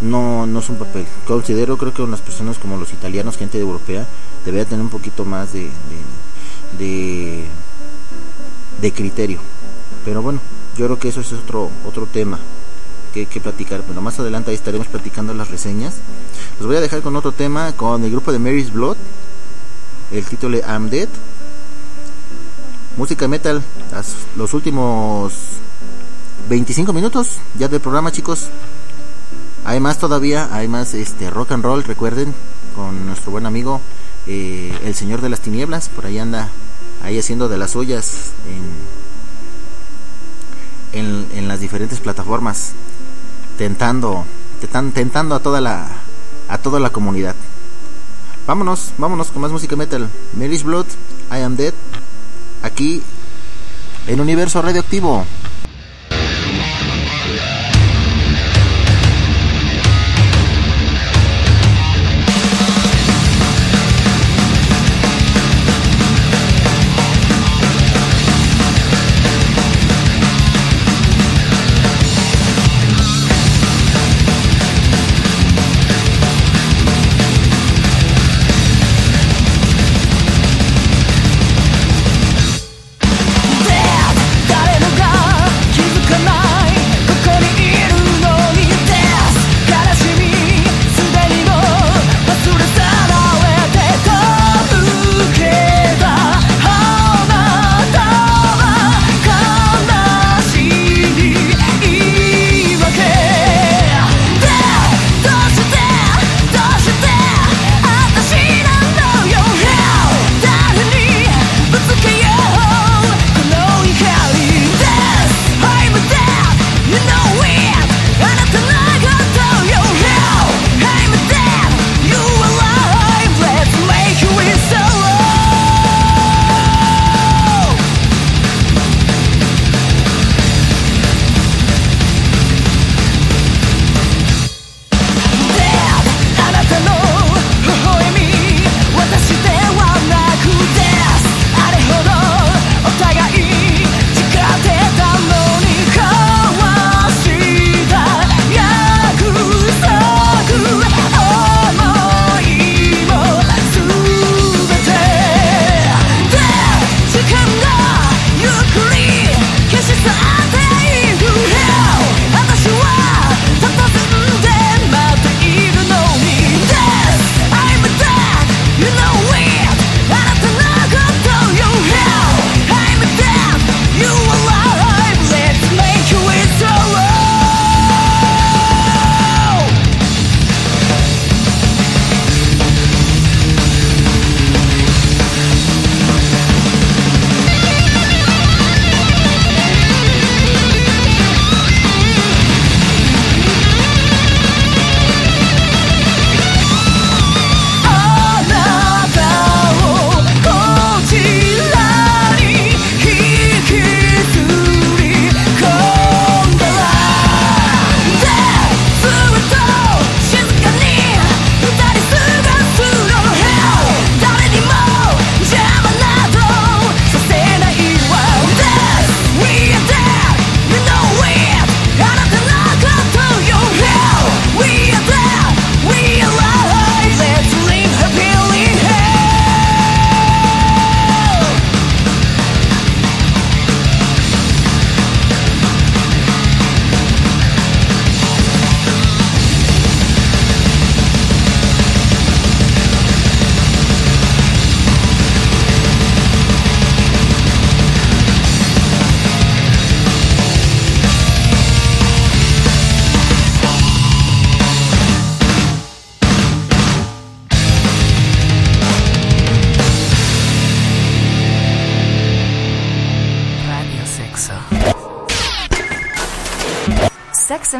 Speaker 10: No no es un papel. Considero creo que unas personas como los italianos gente europea debería tener un poquito más de de, de, de criterio. Pero bueno yo creo que eso es otro otro tema que, que platicar. Pero más adelante ahí estaremos platicando las reseñas. Los voy a dejar con otro tema con el grupo de Mary's Blood el título I'm Dead. Música metal los últimos 25 minutos ya del programa chicos. Hay más todavía hay más este rock and roll recuerden con nuestro buen amigo eh, el señor de las tinieblas. Por ahí anda ahí haciendo de las suyas en, en las diferentes plataformas tentando tentan- tentando a toda la a toda la comunidad. Vámonos vámonos con más música metal. Mary's Blood I Am Dead aquí en Universo Radioactivo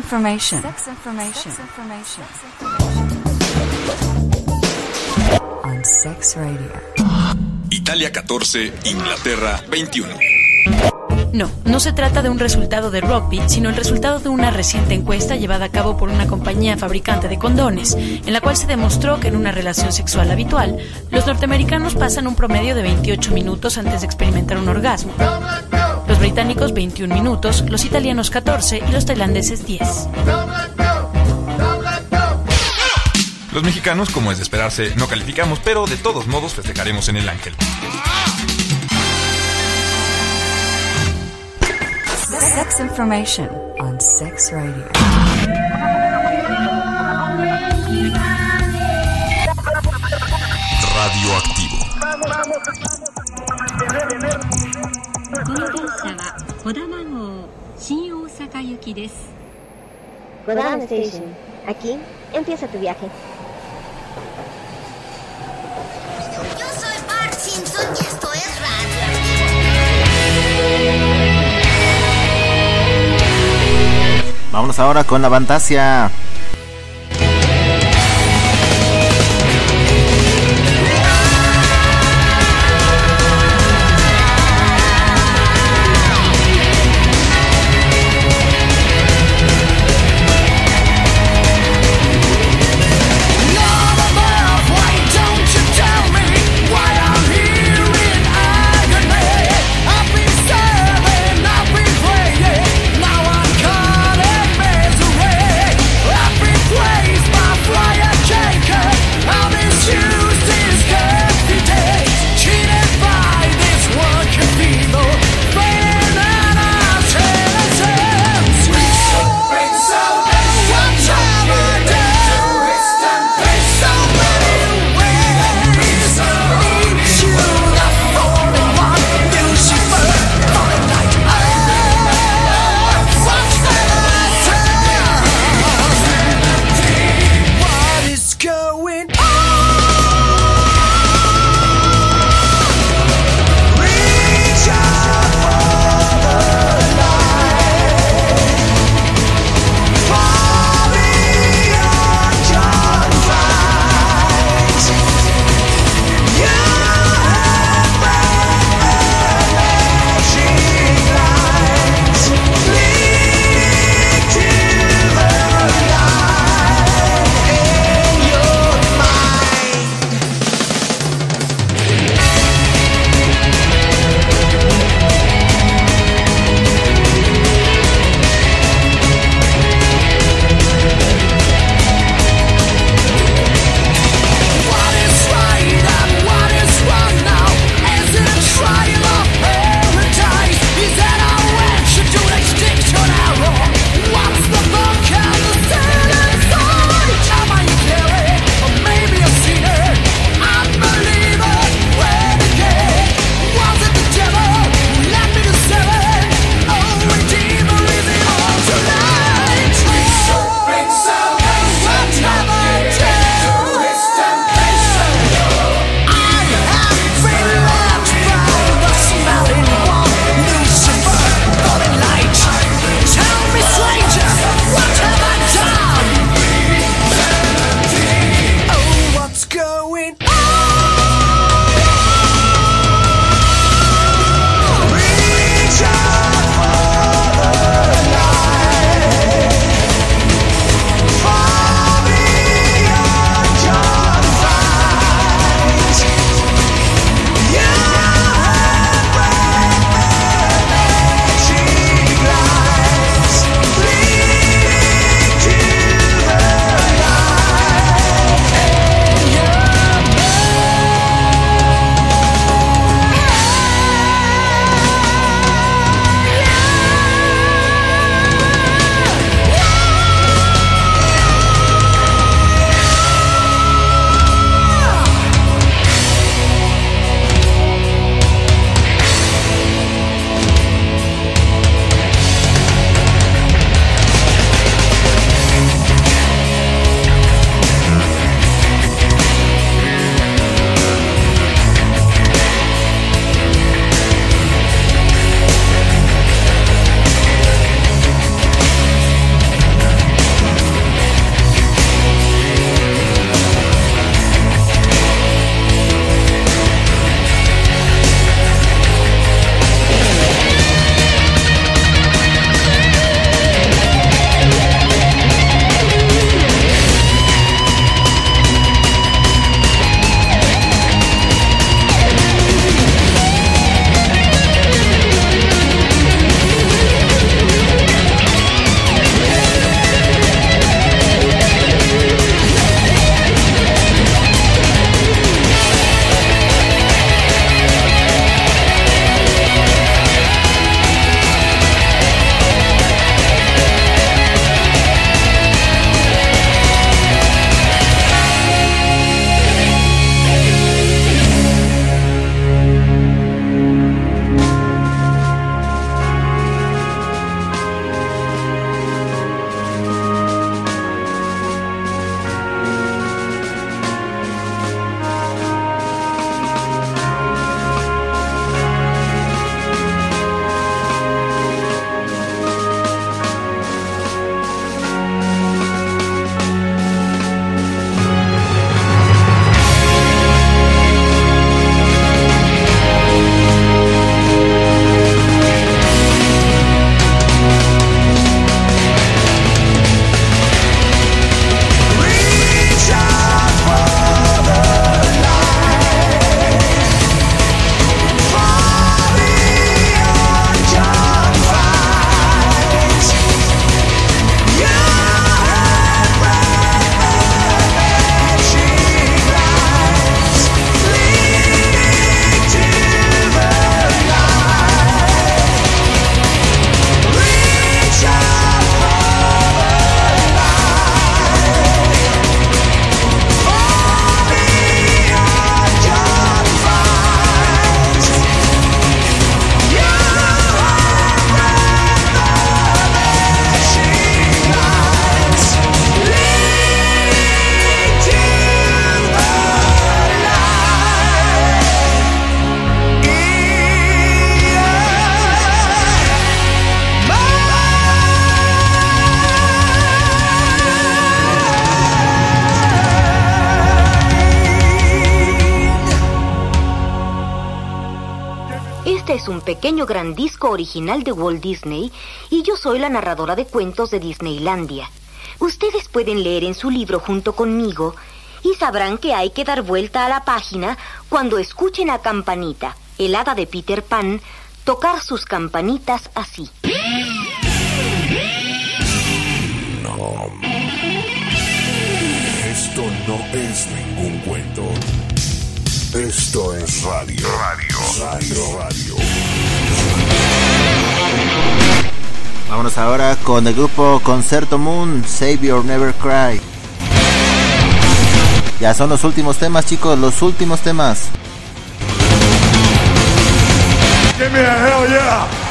Speaker 21: Sex information. Sex information. On Sex Radio.
Speaker 22: Italia 14, Inglaterra 21.
Speaker 23: No, no se trata de un resultado de rugby, sino el resultado de una reciente encuesta llevada a cabo por una compañía fabricante de condones, en la cual se demostró que en una relación sexual habitual, los norteamericanos pasan un promedio de 28 minutos antes de experimentar un orgasmo. Los británicos 21 minutos, los italianos 14 y los tailandeses 10.
Speaker 24: Los mexicanos, como es de esperarse, no calificamos, pero de todos modos festejaremos en el Ángel.
Speaker 21: Sex information on Sex Radio.
Speaker 22: Radioactivo.
Speaker 1: Kodama Station. Aquí empieza tu viaje.
Speaker 7: Yo soy Bart Simpson y esto es Radio.
Speaker 6: Vámonos ahora con la fantasía.
Speaker 25: Pequeño gran disco original de Walt Disney y yo soy la narradora de cuentos de Disneylandia. Ustedes pueden leer en su libro junto conmigo y sabrán que hay que dar vuelta a la página cuando escuchen a Campanita, el hada de Peter Pan, tocar sus campanitas así.
Speaker 11: No. Esto no es ningún cuento. Esto es radio. Radio.
Speaker 10: Vámonos ahora con el grupo Concerto Moon, Save Your Never Cry. Ya son los últimos temas, chicos, los últimos temas.
Speaker 6: A!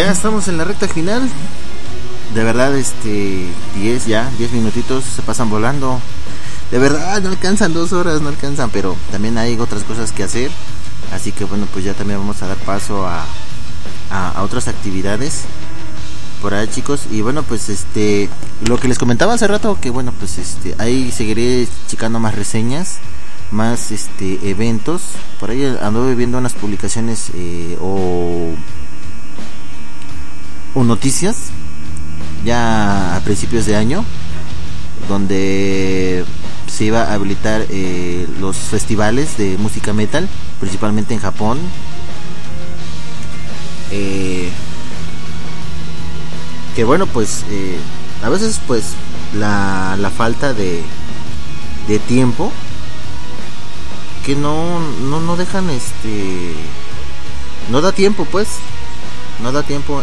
Speaker 10: Ya estamos en la recta final. De verdad, este, 10 ya, 10 minutitos se pasan volando. De verdad, no alcanzan dos horas, no alcanzan, pero también hay otras cosas que hacer. Así que bueno, pues ya también vamos a dar paso a, a, otras actividades por ahí chicos y bueno pues este lo que les comentaba hace rato que bueno pues este ahí seguiré checando más reseñas más este eventos por ahí anduve viendo unas publicaciones eh, o o noticias ya a principios de año donde se iba a habilitar eh, los festivales de música metal principalmente en Japón. Eh, que bueno pues eh, a veces pues la, la falta de, de tiempo que no, no no dejan este no da tiempo pues no da tiempo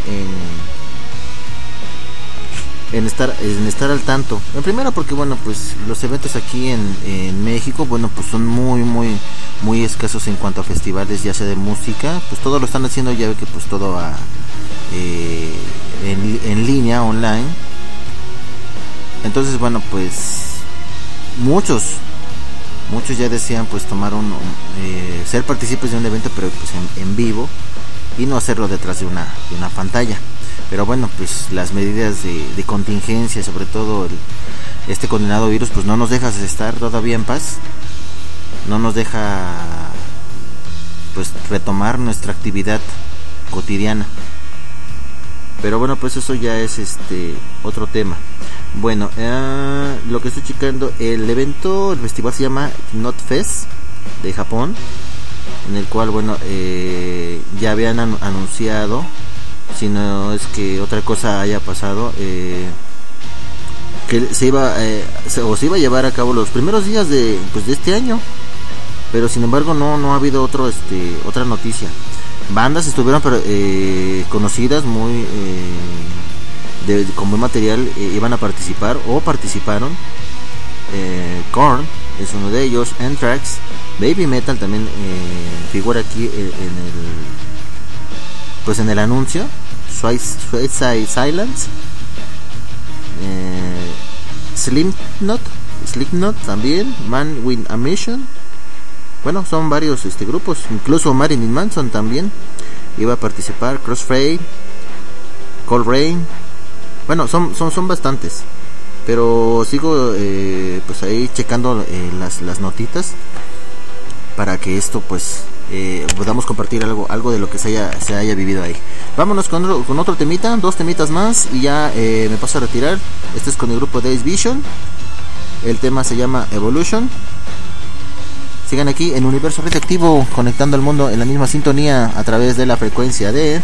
Speaker 10: en estar en estar al tanto. En primera porque bueno pues los eventos aquí en, México bueno pues son muy muy muy escasos en cuanto a festivales ya sea de música pues todo lo están haciendo ya que pues todo a eh, en, en línea online. Entonces bueno pues muchos muchos ya decían pues tomar un eh, ser partícipes de un evento pero pues en, en vivo y no hacerlo detrás de una de una pantalla. Pero bueno pues las medidas de, de contingencia sobre todo el, este condenado virus pues no nos deja estar todavía en paz. No nos deja pues retomar nuestra actividad cotidiana. Pero bueno pues eso ya es este otro tema. Bueno eh, lo que estoy checando el evento el festival se llama Not Fest de Japón en el cual bueno eh, ya habían an anunciado si no es que otra cosa haya pasado eh, que se iba eh, o se iba a llevar a cabo los primeros días de pues de este año. Pero sin embargo no no ha habido otro este otra noticia. Bandas estuvieron pero, conocidas muy de, con buen material iban a participar o participaron Korn es uno de ellos. Anthrax Baby Metal también eh, figura aquí en el pues en el anuncio. Suicide Silence. Eh, Slipknot Slipknot también Man with a Mission. Bueno son varios este grupos. Incluso Marilyn Manson también iba a participar. Crossfade Cold Rain bueno son son son bastantes pero sigo eh, pues ahí checando eh, las las notitas para que esto pues eh, podamos compartir algo algo de lo que se haya se haya vivido ahí. Vámonos con otro, con otro temita dos temitas más y ya me paso a retirar. Este es con el grupo Days Vision. El tema se llama Evolution. Sigan aquí en Universo Radioactivo conectando al mundo en la misma sintonía a través de la frecuencia de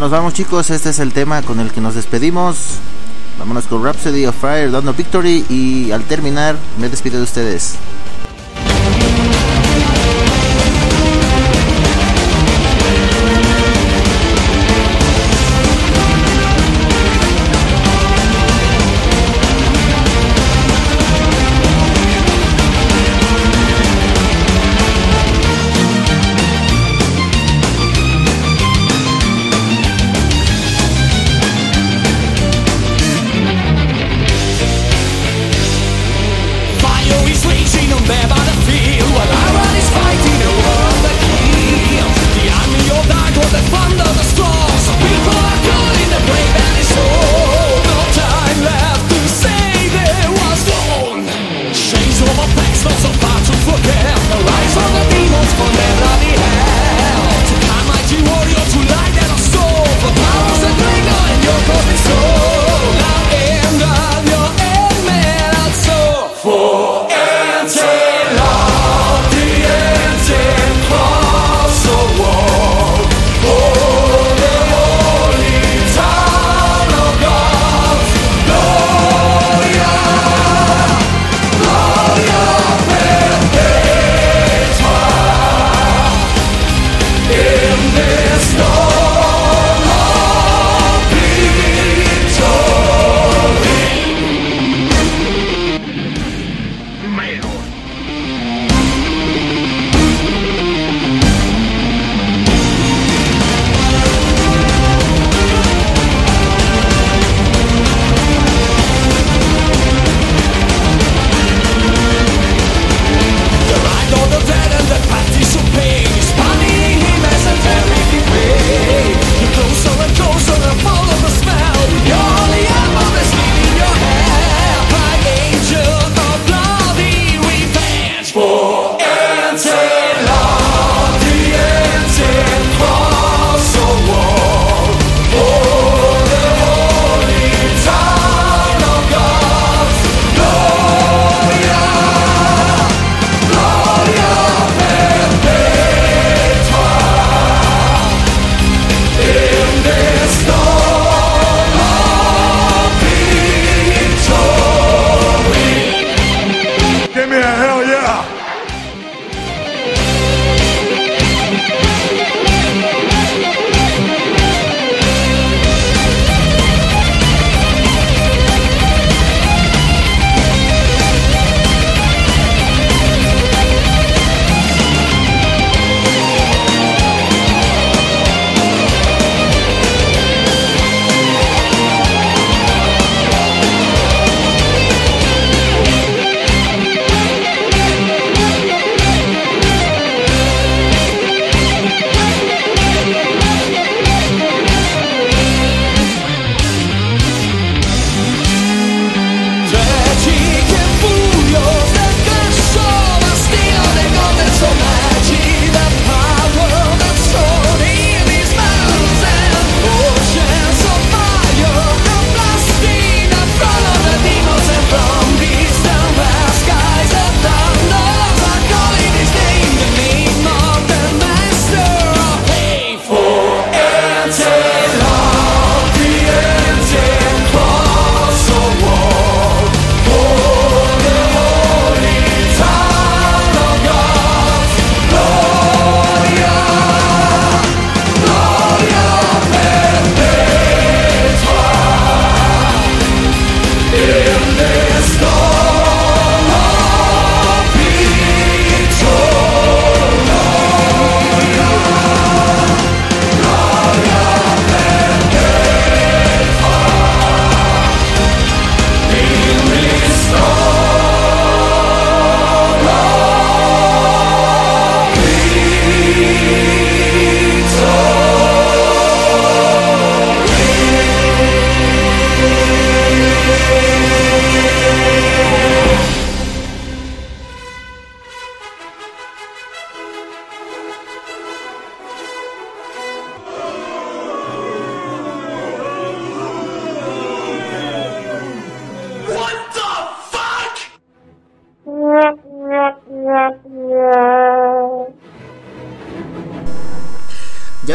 Speaker 10: nos vamos chicos, este es el tema con el que nos despedimos. Vámonos con Rhapsody of Fire, dando Victory y al terminar me despido de ustedes.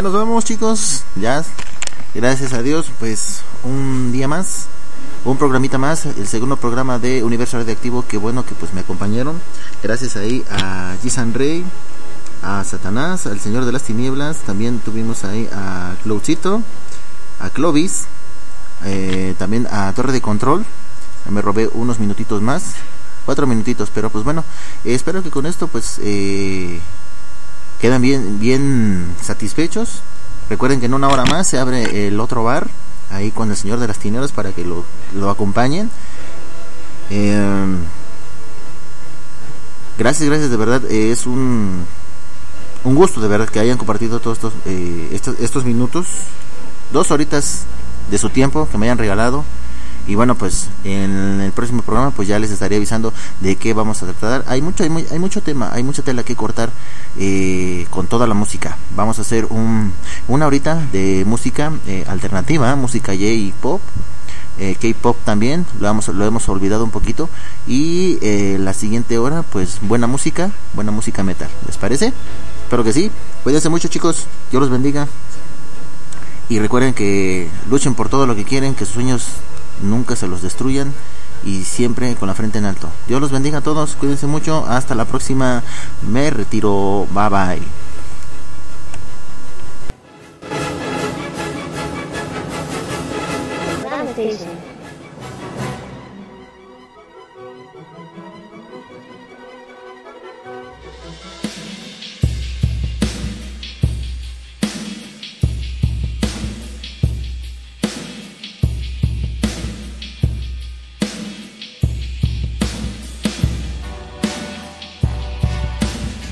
Speaker 10: Nos vamos, chicos. Ya, gracias a Dios, pues un día más, un programita más, el segundo programa de Universo Radioactivo. Qué bueno que pues me acompañaron. Gracias ahí a Gisan Rey, a Satanás, al Señor de las Tinieblas. También tuvimos ahí a Cloucito, a Clovis, eh, también a Torre de Control. Me robé unos minutitos más, cuatro minutitos, pero pues bueno, espero que con esto pues eh, quedan bien, bien satisfechos. Recuerden que en una hora más se abre el otro bar, ahí con el Señor de las Tinieblas para que lo, lo acompañen. Eh, gracias, gracias, de verdad, eh, es un, un gusto de verdad que hayan compartido todos estos, eh, estos, estos minutos, dos horitas de su tiempo que me hayan regalado. Y bueno, pues en el próximo programa pues ya les estaré avisando de qué vamos a tratar. Hay mucho, hay, mu- hay mucho tema, hay mucha tela que cortar eh, con toda la música. Vamos a hacer un, una horita de música eh, alternativa, música J-pop, eh, K-pop también, lo, vamos, lo hemos olvidado un poquito. Y eh, la siguiente hora pues buena música, buena música metal. ¿Les parece? Espero que sí. Cuídense mucho chicos, Dios los bendiga. Y recuerden que luchen por todo lo que quieren, que sus sueños nunca se los destruyan y siempre con la frente en alto. Dios los bendiga a todos, cuídense mucho, hasta la próxima, me retiro, bye bye.